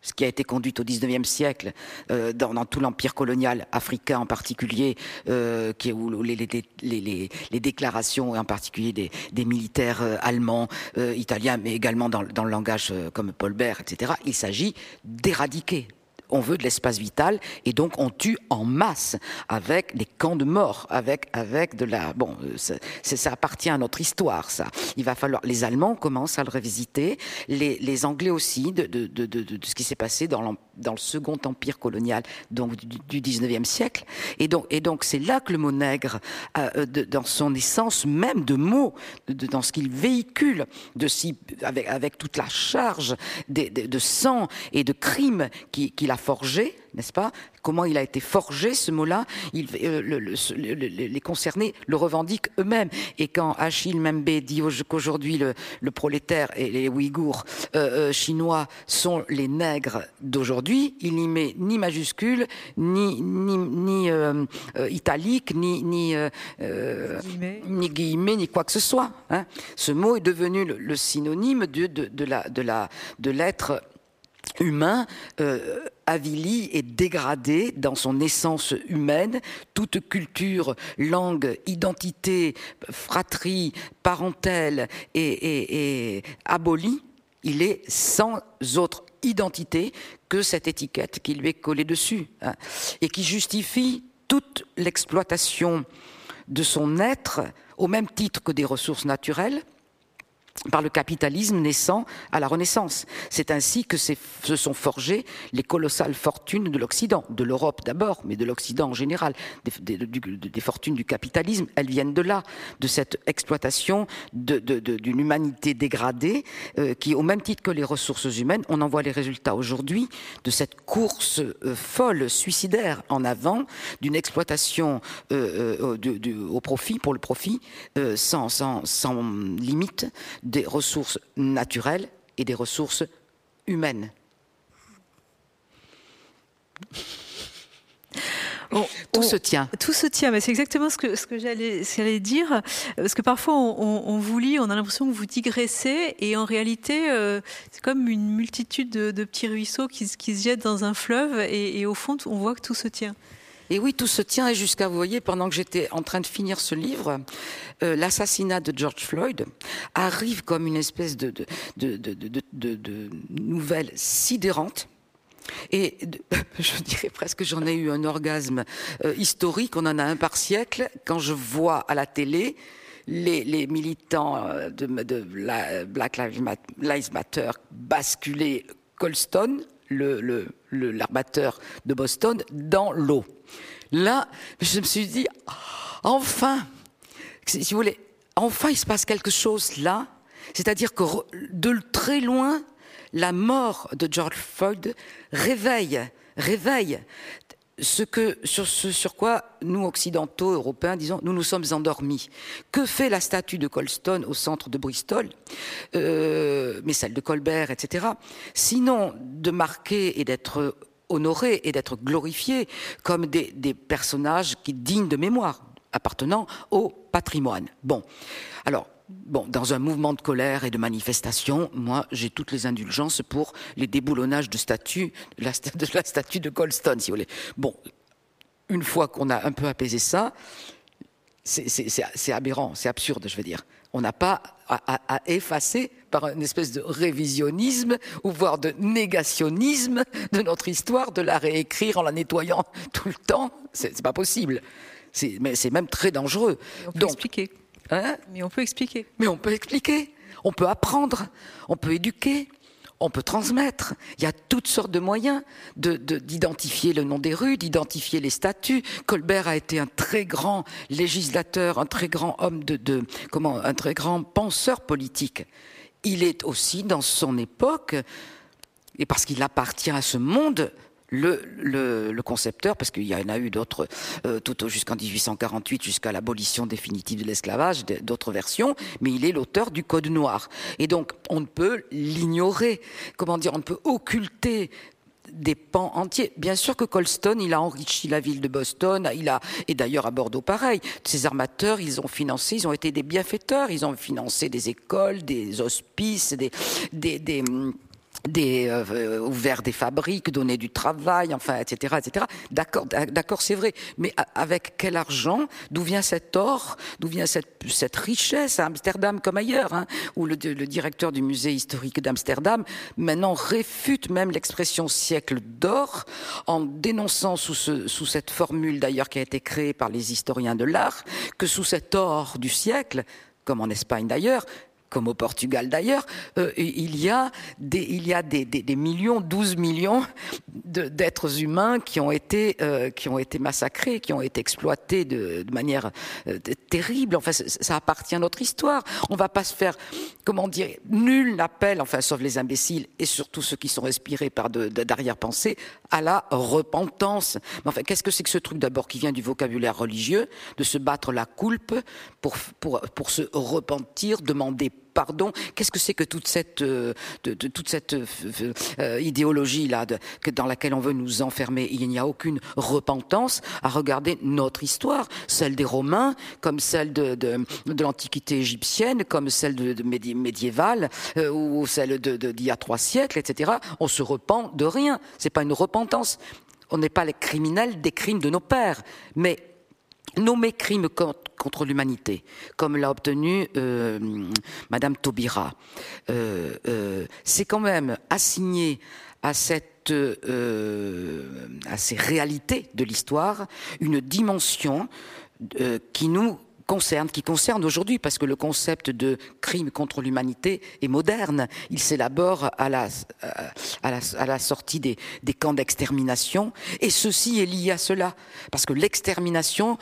ce qui a été conduit au XIXe siècle euh, dans, tout l'empire colonial africain en particulier, euh, où les, déclarations, en particulier des, militaires euh, allemands, italiens, mais également dans, le langage comme Paul Bert, etc., il s'agit d'éradiquer on veut de l'espace vital et donc on tue en masse avec des camps de mort, avec avec de la bon, ça, ça appartient à notre histoire ça. Il va falloir les Allemands commencent à le revisiter, les, Anglais aussi de, de, de, de, ce qui s'est passé dans, dans le second empire colonial donc du, du 19e siècle. Et donc et donc c'est là que le mot nègre euh, de, dans son essence même de mots de, dans ce qu'il véhicule de si avec avec toute la charge de, de, de sang et de crimes qu'il qui a forgé, n'est-ce pas? Comment il a été forgé ce mot-là? Euh, le, le, le, Les concernés le revendiquent eux-mêmes. Et quand Achille Membe dit qu'aujourd'hui le, le, prolétaire et les Ouïghours euh, euh, chinois sont les nègres d'aujourd'hui, il n'y met ni majuscule, ni, ni, ni euh, italique, ni, ni, guillemets. ni guillemets, ni quoi que ce soit. Hein. Ce mot est devenu le, synonyme de, de, de la de l'être humain euh, avili et dégradé dans son essence humaine, toute culture, langue, identité, fratrie, parentèle et, et, et abolie, il est sans autre identité que cette étiquette qui lui est collée dessus hein, et qui justifie toute l'exploitation de son être au même titre que des ressources naturelles par le capitalisme naissant à la Renaissance. C'est ainsi que se sont forgées les colossales fortunes de l'Occident, de l'Europe d'abord, mais de l'Occident en général. Des, fortunes du capitalisme, elles viennent de là, de cette exploitation d'une humanité dégradée, euh, qui, au même titre que les ressources humaines, on en voit les résultats aujourd'hui de cette course euh, folle, suicidaire en avant, d'une exploitation euh, au profit, pour le profit, sans limite des ressources naturelles et des ressources humaines. On, tout on, se tient. Tout se tient, mais c'est exactement ce que, ce que j'allais dire. Parce que parfois, on, on, vous lit, on a l'impression que vous digressez, et en réalité, euh, c'est comme une multitude de, de, petits ruisseaux qui, qui, se jettent dans un fleuve, et, et, au fond, on voit que tout se tient. Et oui, tout se tient et jusqu'à, vous voyez, pendant que j'étais en train de finir ce livre, euh, l'assassinat de George Floyd arrive comme une espèce de, de, de, de, de nouvelle sidérante. Et je dirais presque j'en ai eu un orgasme euh, historique, on en a un par siècle, quand je vois à la télé les, militants de, de la Black Lives Matter basculer Colston, l'armateur de Boston dans l'eau. Là, je me suis dit, enfin, si vous voulez, enfin il se passe quelque chose là, c'est-à-dire que de très loin, la mort de George Floyd réveille, réveille ce sur quoi nous, occidentaux, européens, disons, nous nous sommes endormis. Que fait la statue de Colston au centre de Bristol, euh, mais celle de Colbert, etc., sinon de marquer et d'être honorés et d'être glorifiés comme des, personnages qui dignes de mémoire, appartenant au patrimoine. Bon, alors bon, dans un mouvement de colère et de manifestation, moi, j'ai toutes les indulgences pour les déboulonnages de statues, de la, statue de Colston, si vous voulez. Bon, une fois qu'on a un peu apaisé ça, c'est aberrant, c'est absurde, je veux dire. On n'a pas à, effacer par une espèce de révisionnisme ou voire de négationnisme de notre histoire, de la réécrire en la nettoyant tout le temps. C'est pas possible. Mais c'est même très dangereux. On peut expliquer. Hein? Mais on peut expliquer. Mais on peut expliquer. On peut apprendre. On peut éduquer. On peut transmettre. Il y a toutes sortes de moyens d'identifier le nom des rues, d'identifier les statuts. Colbert a été un très grand législateur, un très grand homme de, comment, un très grand penseur politique. Il est aussi dans son époque, et parce qu'il appartient à ce monde, le, concepteur, parce qu'il y en a eu d'autres, euh, tout jusqu'en 1848, jusqu'à l'abolition définitive de l'esclavage, d'autres versions, mais il est l'auteur du Code noir. Et donc, on ne peut l'ignorer. Comment dire, on ne peut occulter des pans entiers. Bien sûr que Colston, il a enrichi la ville de Boston, il a, et d'ailleurs à Bordeaux pareil. Ces armateurs, ils ont financé, ils ont été des bienfaiteurs, ils ont financé des écoles, des hospices, des, des, des des, euh, ouvert des fabriques, donné du travail, enfin, etc., etc. D'accord, d'accord, c'est vrai. Mais avec quel argent D'où vient cet or D'où vient cette, cette richesse à Amsterdam comme ailleurs hein, Où le, le, directeur du musée historique d'Amsterdam maintenant réfute même l'expression siècle d'or en dénonçant sous, ce, sous cette formule d'ailleurs qui a été créée par les historiens de l'art que sous cet or du siècle comme en Espagne d'ailleurs, comme au Portugal d'ailleurs, euh, il y a des, il y a des, des, millions, 12 millions d'êtres humains qui ont été euh, qui ont été massacrés, qui ont été exploités de, de manière euh, terrible. Enfin, ça appartient à notre histoire. On va pas se faire, comment dire, nul n'appelle, enfin, sauf les imbéciles et surtout ceux qui sont respirés par d'arrière-pensée, à la repentance. Mais enfin, qu'est-ce que c'est que ce truc d'abord qui vient du vocabulaire religieux, de se battre la coulpe pour pour pour se repentir, demander pardon. Qu'est-ce que c'est que toute cette, euh, de, toute cette euh, euh, idéologie là, dans laquelle on veut nous enfermer Il n'y a aucune repentance à regarder notre histoire, celle des Romains, comme celle de, de, l'Antiquité égyptienne, comme celle de, médiévale ou celle d'il y a trois siècles, etc. On se repent de rien. C'est pas une repentance. On n'est pas les criminels des crimes de nos pères, mais nommer crimes contre l'humanité, comme l'a obtenu euh, Madame Taubira, euh, euh, c'est quand même assigner à à ces réalités de l'histoire une dimension qui nous concerne, qui concerne aujourd'hui, parce que le concept de crime contre l'humanité est moderne. Il s'élabore à la, sortie des, camps d'extermination, et ceci est lié à cela, parce que l'extermination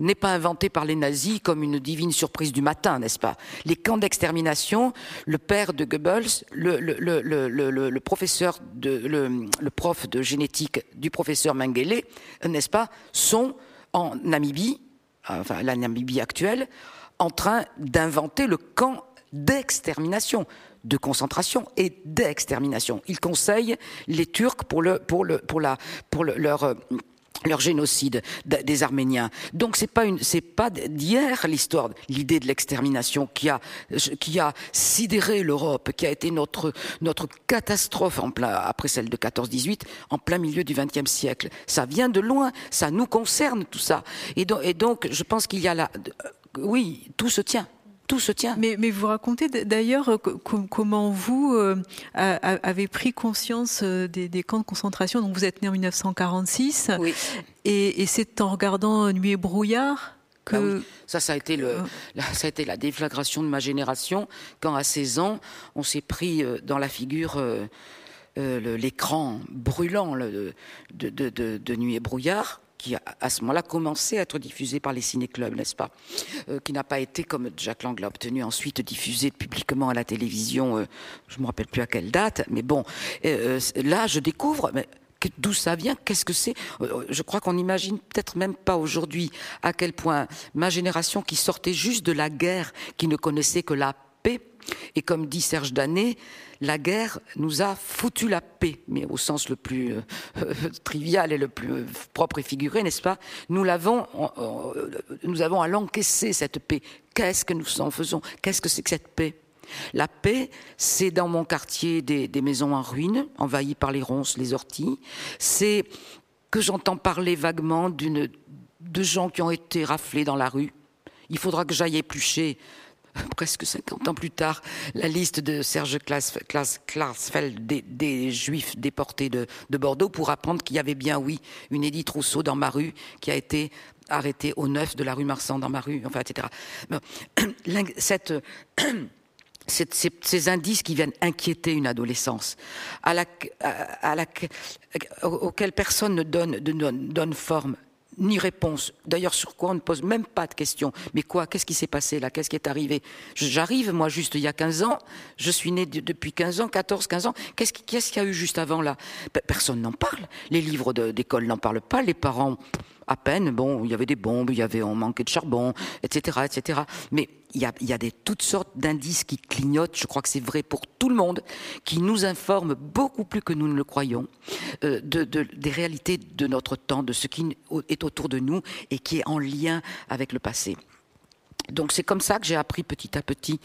n'est pas inventé par les nazis comme une divine surprise du matin, n'est-ce pas? Les camps d'extermination, le père de Goebbels, le, professeur, le, prof de génétique du professeur Mengele, n'est-ce pas, sont en Namibie, enfin la Namibie actuelle, en train d'inventer le camp d'extermination de concentration et d'extermination. Ils conseillent les Turcs pour leur euh, leur génocide des Arméniens. Donc c'est pas une, c'est pas d'hier l'histoire, l'idée de l'extermination qui a, qui a sidéré l'Europe, qui a été notre, notre catastrophe en plein, après celle de 14-18, en plein milieu du XXe siècle. Ça vient de loin, ça nous concerne tout ça. Et donc, et donc je pense qu'il y a là, oui, tout se tient tout se tient. Mais, mais vous racontez d'ailleurs euh, comment vous euh, avez pris conscience euh, des, camps de concentration. Donc vous êtes né en 1946. Oui. Et, c'est en regardant Nuit et brouillard que... Ah ça, ça a, été le, ça a été la déflagration de ma génération quand à 16 ans, on s'est pris dans la figure l'écran brûlant de, de, Nuit et brouillard, qui à ce moment-là commençait à être diffusé par les ciné-clubs, n'est-ce pas Qui n'a pas été, comme Jack Lang l'a obtenu ensuite, diffusé publiquement à la télévision, je ne me rappelle plus à quelle date, mais bon, là je découvre d'où ça vient, qu'est-ce que c'est. Euh, je crois qu'on n'imagine peut-être même pas aujourd'hui à quel point ma génération qui sortait juste de la guerre, qui ne connaissait que la paix, et comme dit Serge Danet, la guerre nous a foutu la paix, mais au sens le plus euh, trivial et le plus propre et figuré, n'est-ce pas? Nous l'avons, avons à l'encaisser cette paix. Qu'est-ce que nous en faisons? Qu'est-ce que c'est que cette paix? La paix, c'est dans mon quartier des, maisons en ruine, envahies par les ronces, les orties. C'est que j'entends parler vaguement de gens qui ont été raflés dans la rue. Il faudra que j'aille éplucher, presque 50 ans plus tard, la liste de Serge Klarsfeld des, juifs déportés de, Bordeaux pour apprendre qu'il y avait bien, oui, une Édith Rousseau dans ma rue qui a été arrêtée au neuf de la rue Marsan dans ma rue, enfin, etc. Ces, indices qui viennent inquiéter une adolescence, auquel personne ne donne, forme ni réponse. D'ailleurs, sur quoi on ne pose même pas de questions. Mais quoi Qu'est-ce qui s'est passé là? Qu'est-ce qui est arrivé? J'arrive, moi, juste il y a 15 ans. Je suis né depuis 15 ans, 14, 15 ans. Qu'est-ce qu'il y a eu juste avant là? Personne n'en parle. Les livres d'école n'en parlent pas. Les parents à peine. Bon, il y avait des bombes, il y avait, on manquait de charbon, etc., etc. Mais il y a, des, toutes sortes d'indices qui clignotent. Je crois que c'est vrai pour tout le monde, qui nous informent beaucoup plus que nous ne le croyons euh, de, des réalités de notre temps, de ce qui est autour de nous et qui est en lien avec le passé. Donc c'est comme ça que j'ai appris petit à petit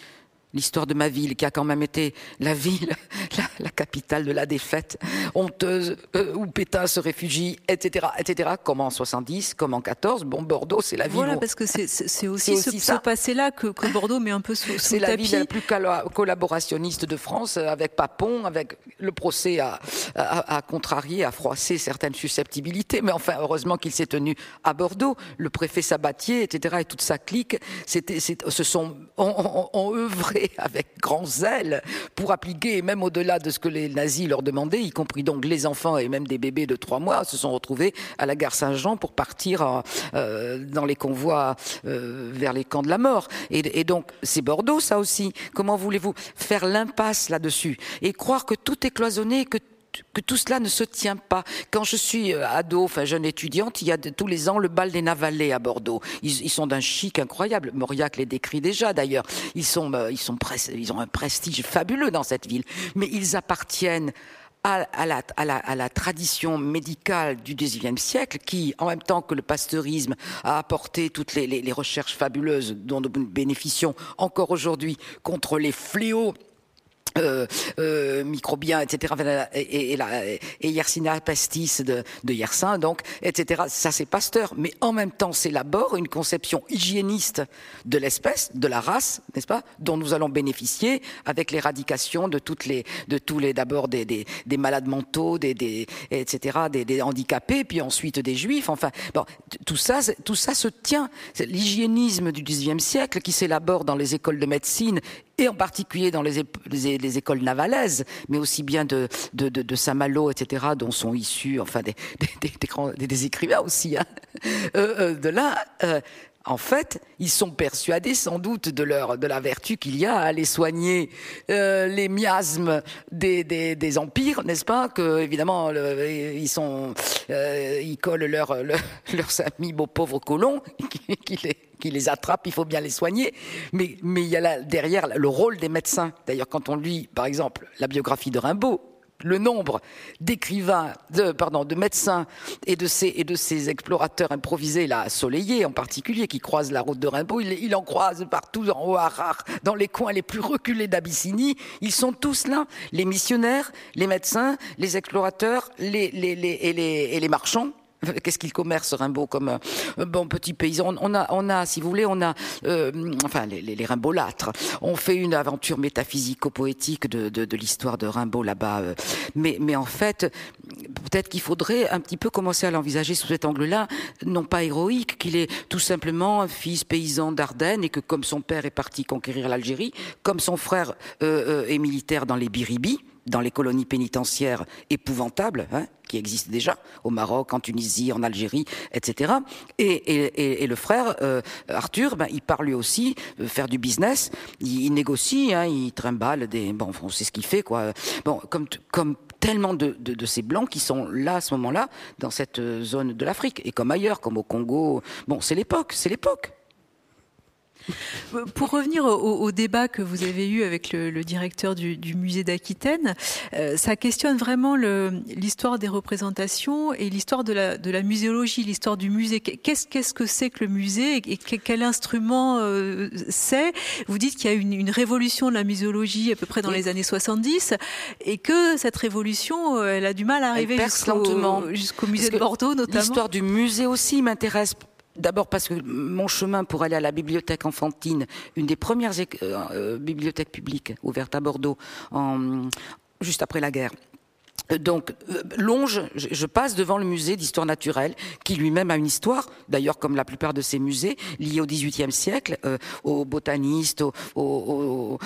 l'histoire de ma ville, qui a quand même été la ville, la, capitale de la défaite, honteuse, euh, où Pétain se réfugie, etc., etc., comme en 70, comme en 14. Bon, Bordeaux, c'est la ville. Voilà, parce que c'est aussi, ce, passé-là que, Bordeaux met un peu sous, sous C'est la ville la plus collaborationniste de France, euh, avec Papon, avec le procès à, à, contrarier, à froisser certaines susceptibilité. Mais enfin, heureusement qu'il s'est tenu à Bordeaux. Le préfet Sabatier, etc., et toute sa clique, c'était, se sont, ont, ont avec grand zèle pour appliquer, même au-delà de ce que les nazis leur demandaient, y compris donc les enfants et même des bébés de trois mois, se sont retrouvés à la gare Saint-Jean pour partir euh, dans les convois euh, vers les camps de la mort. Et, et donc, c'est Bordeaux, ça aussi. Comment voulez-vous faire l'impasse là-dessus? Et croire que tout est cloisonné, que que tout cela ne se tient pas. Quand je suis euh, ado, enfin jeune étudiante, il y a tous les ans le bal des Navalets à Bordeaux. Ils, sont d'un chic incroyable. Mauriac les décrit déjà d'ailleurs. Ils sont, euh, ils sont, ils ont un prestige fabuleux dans cette ville, mais ils appartiennent à, la, tradition médicale du XIXe siècle, qui, en même temps que le pasteurisme, a apporté toutes les, les recherches fabuleuses dont nous bénéficions encore aujourd'hui contre les fléaux euh, euh, microbiens, etc. Et, et, la, et Yersinia pestis de, de Yersin, donc, etc. Ça, c'est Pasteur. Mais en même temps, c'est l'abord une conception hygiéniste de l'espèce, de la race, n'est-ce pas, dont nous allons bénéficier avec l'éradication de toutes les, de tous les, d'abord des, des, des, malades mentaux, des, etc., des, des, handicapés, puis ensuite des juifs. Enfin, bon, tout ça, tout ça se tient. L'hygiénisme du XIXe siècle qui s'élabore dans les écoles de médecine et en particulier dans les, les, écoles navalaises, mais aussi bien de, de, de, Saint-Malo, etc., dont sont issus, enfin, des, des, des écrivains aussi, hein. euh, euh, de là, euh, en fait, ils sont persuadés sans doute de, leur, de la vertu qu'il y a à aller soigner euh, les miasmes des, des, des empires, n'est-ce pas Que évidemment, ils sont, euh, ils collent leurs leurs amis beaux pauvres colons qui, qui, les, qui les attrapent. Il faut bien les soigner, mais mais il y a là derrière le rôle des médecins. D'ailleurs, quand on lit, par exemple, la biographie de Rimbaud, le nombre d'écrivains, de, pardon, de médecins et de ces, explorateurs improvisés, là, soleillés en particulier, qui croisent la route de Rimbaud, il, en croise partout en haut dans les coins les plus reculés d'Abyssinie. Ils sont tous là, les missionnaires, les médecins, les explorateurs, les, les, et, les, et les marchands Qu'est-ce qu'il commerce Rimbaud comme un euh, bon petit paysan? On a, si vous voulez, on a, euh, enfin les, les, les Rimbaudâtres. On fait une aventure métaphysico-poétique de, l'histoire de Rimbaud là-bas. Euh. Mais, mais en fait, peut-être qu'il faudrait un petit peu commencer à l'envisager sous cet angle-là, non pas héroïque, qu'il est tout simplement un fils paysan d'Ardennes et que comme son père est parti conquérir l'Algérie, comme son frère est militaire dans les Biribis, dans les colonies pénitentiaires épouvantables, hein, qui existent déjà au Maroc, en Tunisie, en Algérie, etc. Et, le frère euh, Arthur, ben, il part lui aussi euh, faire du business. Il, négocie, hein, il trimballe des. Bon, on sait ce qu'il fait, quoi. Bon, comme comme tellement de, de, ces blancs qui sont là à ce moment-là dans cette euh, zone de l'Afrique et comme ailleurs, comme au Congo. Bon, c'est l'époque, c'est l'époque. Pour revenir au, débat que vous avez eu avec le, directeur du, musée d'Aquitaine, euh, ça questionne vraiment l'histoire des représentations et l'histoire de la, de la, muséologie, l'histoire du musée. Qu'est-ce que c'est que le musée et quel instrument euh, c'est? Vous dites qu'il y a une, une, révolution de la muséologie à peu près dans les années 70 et que cette révolution, euh, elle a du mal à arriver jusqu'au musée de Bordeaux notamment. L'histoire du musée aussi m'intéresse D'abord parce que mon chemin pour aller à la bibliothèque enfantine, une des premières euh, euh, bibliothèques publiques ouvertes à Bordeaux, juste après la guerre, donc, euh, longe, je passe devant le musée d'histoire naturelle, qui lui-même a une histoire, d'ailleurs comme la plupart de ces musées, liés au XVIIIe siècle, euh, aux botanistes, aux,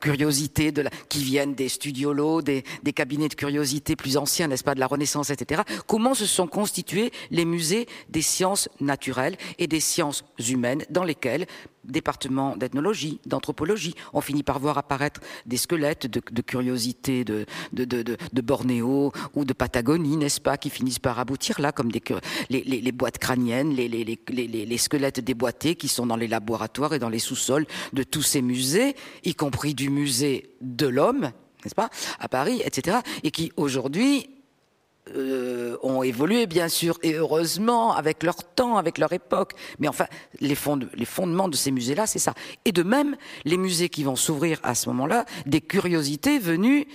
curiosités de la, qui viennent des studiolos, des, des cabinets de curiosité plus anciens, n'est-ce pas, de la Renaissance, etc. Comment se sont constitués les musées des sciences naturelles et des sciences humaines, dans lesquels département d'ethnologie, d'anthropologie. On finit par voir apparaître des squelettes de, curiosités de, de, de, Bornéo ou de Patagonie, n'est-ce pas, qui finissent par aboutir là, comme des, les, les, boîtes crâniennes, les, les, les, squelettes déboîtés qui sont dans les laboratoires et dans les sous-sols de tous ces musées, y compris du musée de l'homme, n'est-ce pas, à Paris, etc., et qui aujourd'hui euh, ont évolué, bien sûr, et heureusement, avec leur temps, avec leur époque. Mais enfin, les, les fondements de ces musées-là, c'est ça. Et de même, les musées qui vont s'ouvrir à ce moment-là, des curiosités venues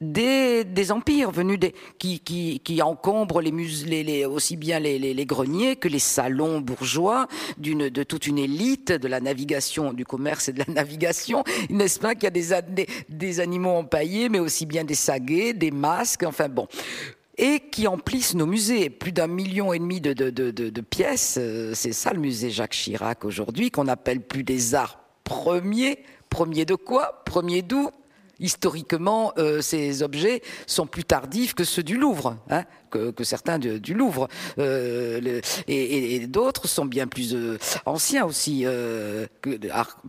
des, empires, venus des, qui, qui, qui encombrent les musées, les, aussi bien les, les, les, greniers que les salons bourgeois d'une, de toute une élite de la navigation, du commerce et de la navigation, n'est-ce pas, qu'il y a des, des, des animaux empaillés, mais aussi bien des saguets, des masques, enfin bon et qui emplissent nos musées. Plus d'un million et demi de, pièces, euh, c'est ça le musée Jacques Chirac aujourd'hui, qu'on appelle plus des arts premiers. Premiers de quoi? Premiers d'où? Historiquement, euh, ces objets sont plus tardifs que ceux du Louvre, hein, que, certains du Louvre, euh, et, d'autres sont bien plus anciens aussi, que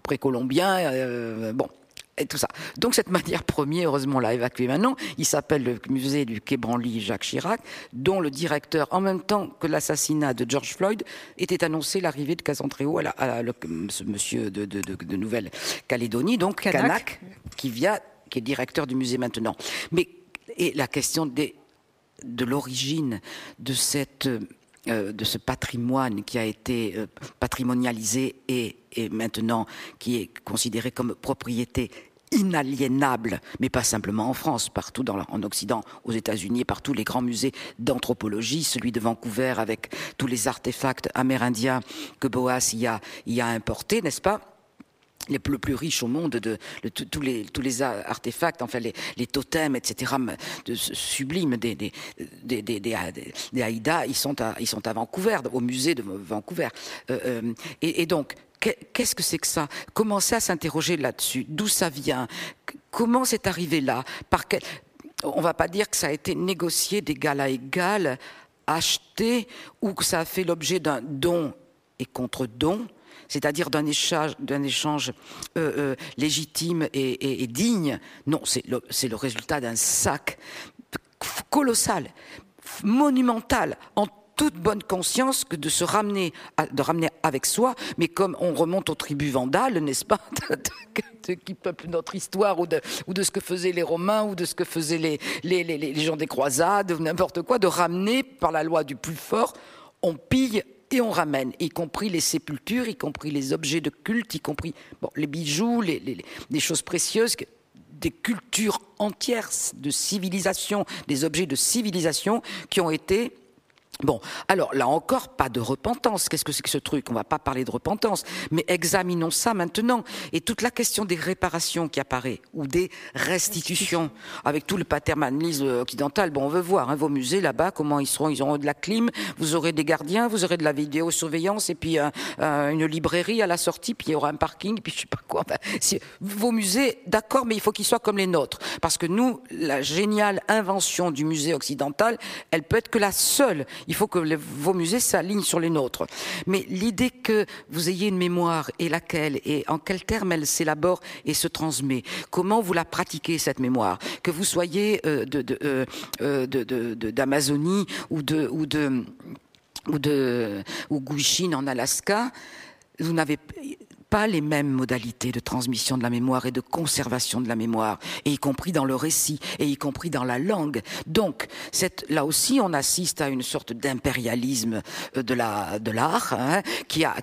précolombiens. bon, et tout ça. Donc cette matière première, heureusement, l'a évacuée maintenant. Il s'appelle le musée du Quai Branly Jacques Chirac, dont le directeur, en même temps que l'assassinat de George Floyd, était annoncé l'arrivée de Casantréo, à, à ce monsieur de, de, de, Nouvelle-Calédonie, donc Kanak, qui vient, qui est directeur du musée maintenant. Mais et la question des, de l'origine de cette euh, de ce patrimoine qui a été euh, patrimonialisé et, et, maintenant qui est considéré comme propriété inaliénable, mais pas simplement en France, partout dans, en Occident, aux États-Unis, partout les grands musées d'anthropologie, celui de Vancouver avec tous les artefacts amérindiens que Boas y a, y a importés, n'est-ce pas? Les plus, plus riches au monde de, tous les tous les artefacts, enfin les, les totems, etc. De, sublimes des des des, des, des, Haïda, ils sont à ils sont à Vancouver, au musée de Vancouver. Euh, euh, et, et, donc Qu'est-ce que c'est que ça? Commencer à s'interroger là-dessus? D'où ça vient? Comment c'est arrivé là? Par quel... On va pas dire que ça a été négocié d'égal à égal, acheté, ou que ça a fait l'objet d'un don et contre-don, c'est-à-dire d'un échange, euh, euh, légitime et, digne. Non, c'est le, le résultat d'un sac colossal, monumental, en toute bonne conscience que de se ramener, de ramener avec soi, mais comme on remonte aux tribus vandales, n'est-ce pas, qui peuplent notre histoire, ou de, de ce que faisaient les Romains, ou de ce que faisaient les, gens des croisades, n'importe quoi, de ramener par la loi du plus fort, on pille et on ramène, y compris les sépultures, y compris les objets de culte, y compris les bijoux, les, les, les choses précieuses, des cultures entières de civilisation, des objets de civilisation qui ont été Bon, alors là encore, pas de repentance. Qu'est-ce que c'est que ce truc? On va pas parler de repentance, mais examinons ça maintenant. Et toute la question des réparations qui apparaît, ou des restitutions, avec tout le paternalisme occidental, bon, on veut voir hein, vos musées là-bas, comment ils seront. Ils auront de la clim, vous aurez des gardiens, vous aurez de la vidéosurveillance, et puis une librairie à la sortie, puis il y aura un parking, puis je sais pas quoi. vos musées, d'accord, mais il faut qu'ils soient comme les nôtres. Parce que nous, la géniale invention du musée occidental, elle peut être que la seule il faut que vos musées s'alignent sur les nôtres. Mais l'idée que vous ayez une mémoire et laquelle et en quels termes elle s'élabore et se transmet, comment vous la pratiquez cette mémoire, que vous soyez euh, euh, euh, d'Amazonie ou de ou de ou de en Alaska, vous n'avez pas les mêmes modalités de transmission de la mémoire et de conservation de la mémoire, et y compris dans le récit, et y compris dans la langue. Donc, là aussi, on assiste à une sorte d'impérialisme euh, de la de l'art hein, qui a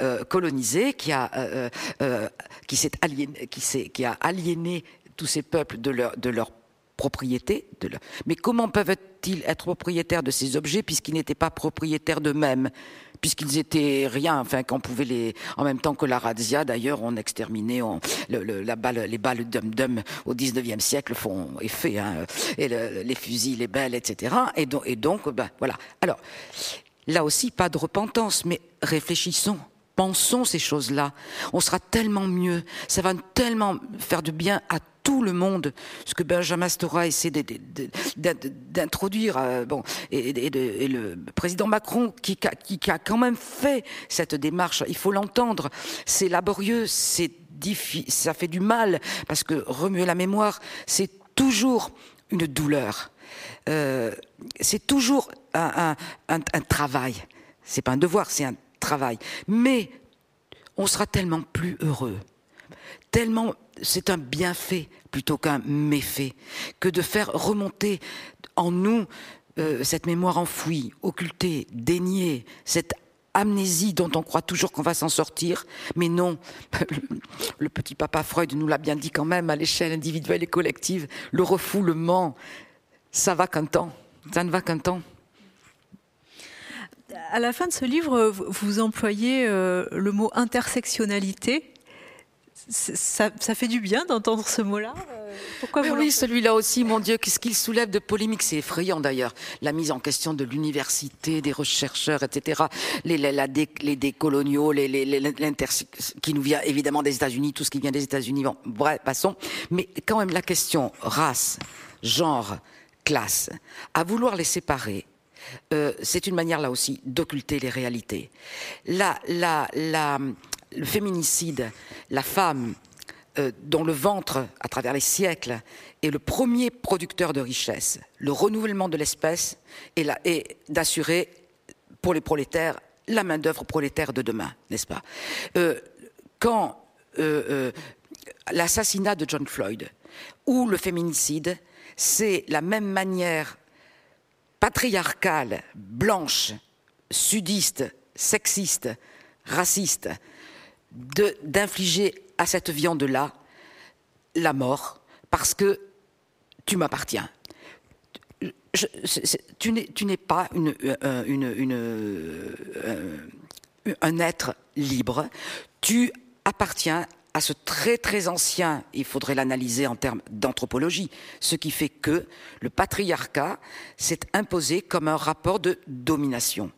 euh, colonisé, qui a euh, qui aliéné, a aliéné tous ces peuples de leur de leur propriété. De leur... Mais comment peuvent-ils être propriétaires de ces objets puisqu'ils n'étaient pas propriétaires d'eux-mêmes? Puisqu'ils étaient rien, enfin qu'on pouvait les, en même temps que la razzia d'ailleurs, on exterminait on, les balles dum dum au 19e siècle font effet, hein, et les fusils, les belles, etc. Et, donc, et donc, ben voilà. Alors là aussi, pas de repentance, mais réfléchissons pensons ces choses-là, on sera tellement mieux, ça va tellement faire du bien à tout le monde, ce que Benjamin Stora essaie d'introduire, bon, et, le président Macron qui, a quand même fait cette démarche, il faut l'entendre, c'est laborieux, c'est ça fait du mal, parce que remuer la mémoire, c'est toujours une douleur, euh, c'est toujours un, un, un travail, c'est pas un devoir, c'est un travail, mais on sera tellement plus heureux, tellement c'est un bienfait plutôt qu'un méfait que de faire remonter en nous euh, cette mémoire enfouie, occultée, déniée, cette amnésie dont on croit toujours qu'on va s'en sortir, mais non, le petit papa Freud nous l'a bien dit quand même à l'échelle individuelle et collective, le refoulement, ça va qu'un temps, ça ne va qu'un temps. À la fin de ce livre, vous employez euh, le mot intersectionnalité ça, fait du bien d'entendre ce mot-là. Euh, pourquoi Oui, celui-là aussi, mon Dieu, qu'est-ce qu'il soulève de polémique C'est effrayant d'ailleurs. La mise en question de l'université, des rechercheurs, etc. Les, les, décoloniaux, les, les, qui nous vient évidemment des États-Unis, tout ce qui vient des États-Unis. Bon, bref, passons. Mais quand même, la question race, genre, classe, à vouloir les séparer, euh, c'est une manière là aussi d'occulter les réalités. La, la, le féminicide, la femme euh, dont le ventre, à travers les siècles, est le premier producteur de richesse, le renouvellement de l'espèce et, d'assurer pour les prolétaires la main-d'œuvre prolétaire de demain, n'est-ce pas? Euh, Quand l'assassinat de John Floyd ou le féminicide, c'est la même manière patriarcale, blanche, sudiste, sexiste, raciste, d'infliger à cette viande-là la mort parce que tu m'appartiens. tu n'es pas euh, euh, un être libre. Tu appartiens à ce très très ancien, il faudrait l'analyser en termes d'anthropologie, ce qui fait que le patriarcat s'est imposé comme un rapport de domination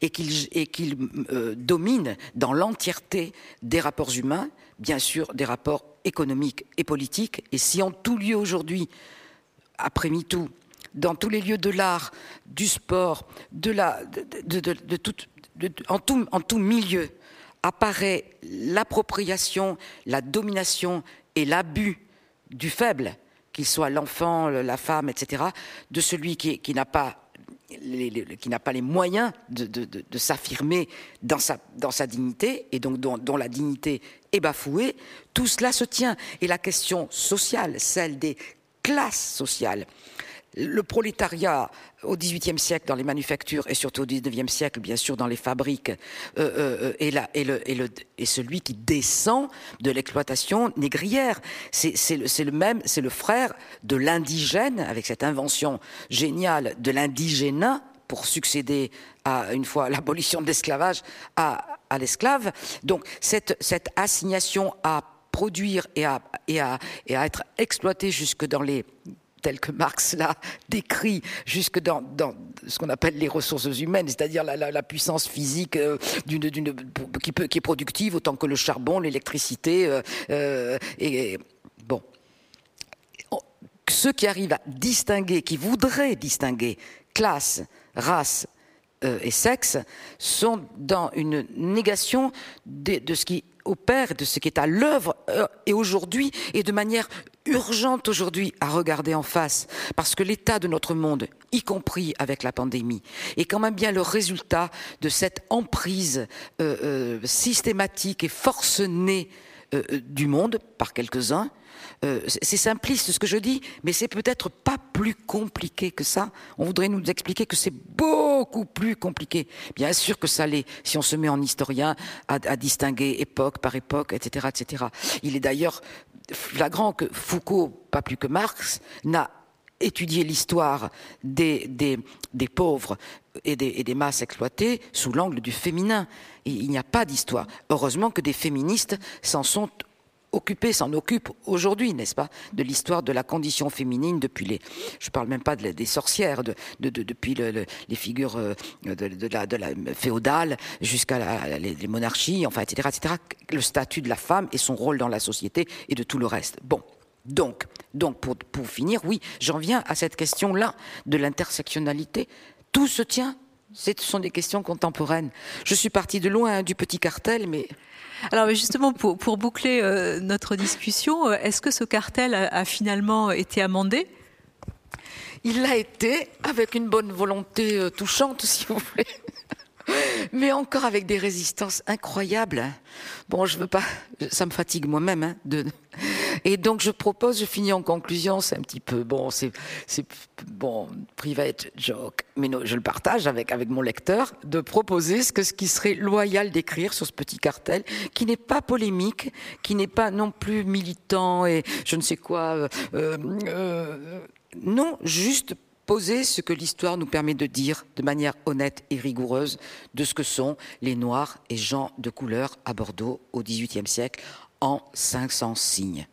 et qu'il euh, domine dans l'entièreté des rapports humains, bien sûr des rapports économiques et politiques. Et si en tout lieu aujourd'hui, après MeToo, dans tous les lieux de l'art, du sport, de la, de, en, tout, en tout milieu, apparaît l'appropriation, la domination et l'abus du faible, qu'il soit l'enfant, la femme, etc., de celui qui, n'a pas les moyens de, s'affirmer dans sa, dans sa dignité et donc dont, la dignité est bafouée, tout cela se tient. Et la question sociale, celle des classes sociales, le prolétariat au XVIIIe siècle dans les manufactures et surtout au XIXe siècle, bien sûr, dans les fabriques, euh, euh, euh, celui qui descend de l'exploitation négrière. C'est le, même, c'est le frère de l'indigène, avec cette invention géniale de l'indigénat, pour succéder à, une fois l'abolition de l'esclavage, à, l'esclave. Donc cette, assignation à produire et à, et à être exploité jusque dans les tel que Marx l'a décrit, jusque dans, ce qu'on appelle les ressources humaines, c'est-à-dire la, puissance physique euh, qui, est productive autant que le charbon, l'électricité. Euh, euh, et, bon, ceux qui arrivent à distinguer, qui voudraient distinguer classe, race et sexe, sont dans une négation de ce qui opère, de ce qui est à l'œuvre et aujourd'hui, et de manière urgente aujourd'hui à regarder en face, parce que l'état de notre monde, y compris avec la pandémie, est quand même bien le résultat de cette emprise euh, euh, systématique et forcenée euh, du monde par quelques-uns. C'est simpliste ce que je dis, mais c'est peut-être pas plus compliqué que ça. On voudrait nous expliquer que c'est beaucoup plus compliqué. Bien sûr que ça l'est, si on se met en historien à, distinguer époque par époque, etc., etc. Il est d'ailleurs flagrant que Foucault, pas plus que Marx, n'a étudié l'histoire des, pauvres et des, masses exploitées sous l'angle du féminin. il n'y a pas d'histoire. Heureusement que des féministes s'en sont occupé, s'en occupe aujourd'hui, n'est-ce pas, de l'histoire de la condition féminine depuis les, je parle même pas des sorcières, de, depuis les figures euh, de, la, féodale jusqu'à les, monarchies, enfin, etc., etc., le statut de la femme et son rôle dans la société et de tout le reste. Bon. Donc, donc pour, pour finir, oui, j'en viens à cette question-là de l'intersectionnalité. Tout se tient ce sont des questions contemporaines. Je suis partie de loin du petit cartel, mais alors justement, pour, boucler euh, notre discussion, euh, est-ce que ce cartel a, finalement été amendé? Il l'a été, avec une bonne volonté euh, touchante, si vous voulez mais encore avec des résistances incroyables. Bon, je veux pas, ça me fatigue moi-même. Hein, de... Et donc je propose, je finis en conclusion, c'est un petit peu bon, c'est bon private joke, mais je le partage avec avec mon lecteur, de proposer ce que ce qui serait loyal d'écrire sur ce petit cartel, qui n'est pas polémique, qui n'est pas non plus militant et je ne sais quoi. Euh, euh, euh non, juste poser ce que l'histoire nous permet de dire de manière honnête et rigoureuse de ce que sont les Noirs et gens de couleur à Bordeaux au XVIIIe siècle en 500 signes.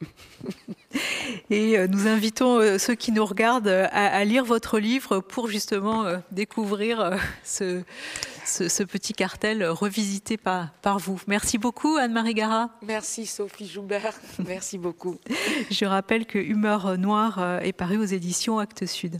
Et euh, nous invitons euh, ceux qui nous regardent euh, à, lire votre livre pour justement découvrir ce, ce, petit cartel revisité par, par vous. Merci beaucoup Anne-Marie Gara. Merci Sophie Joubert. Merci beaucoup. Je rappelle que Humeur Noire est paru aux éditions Actes Sud.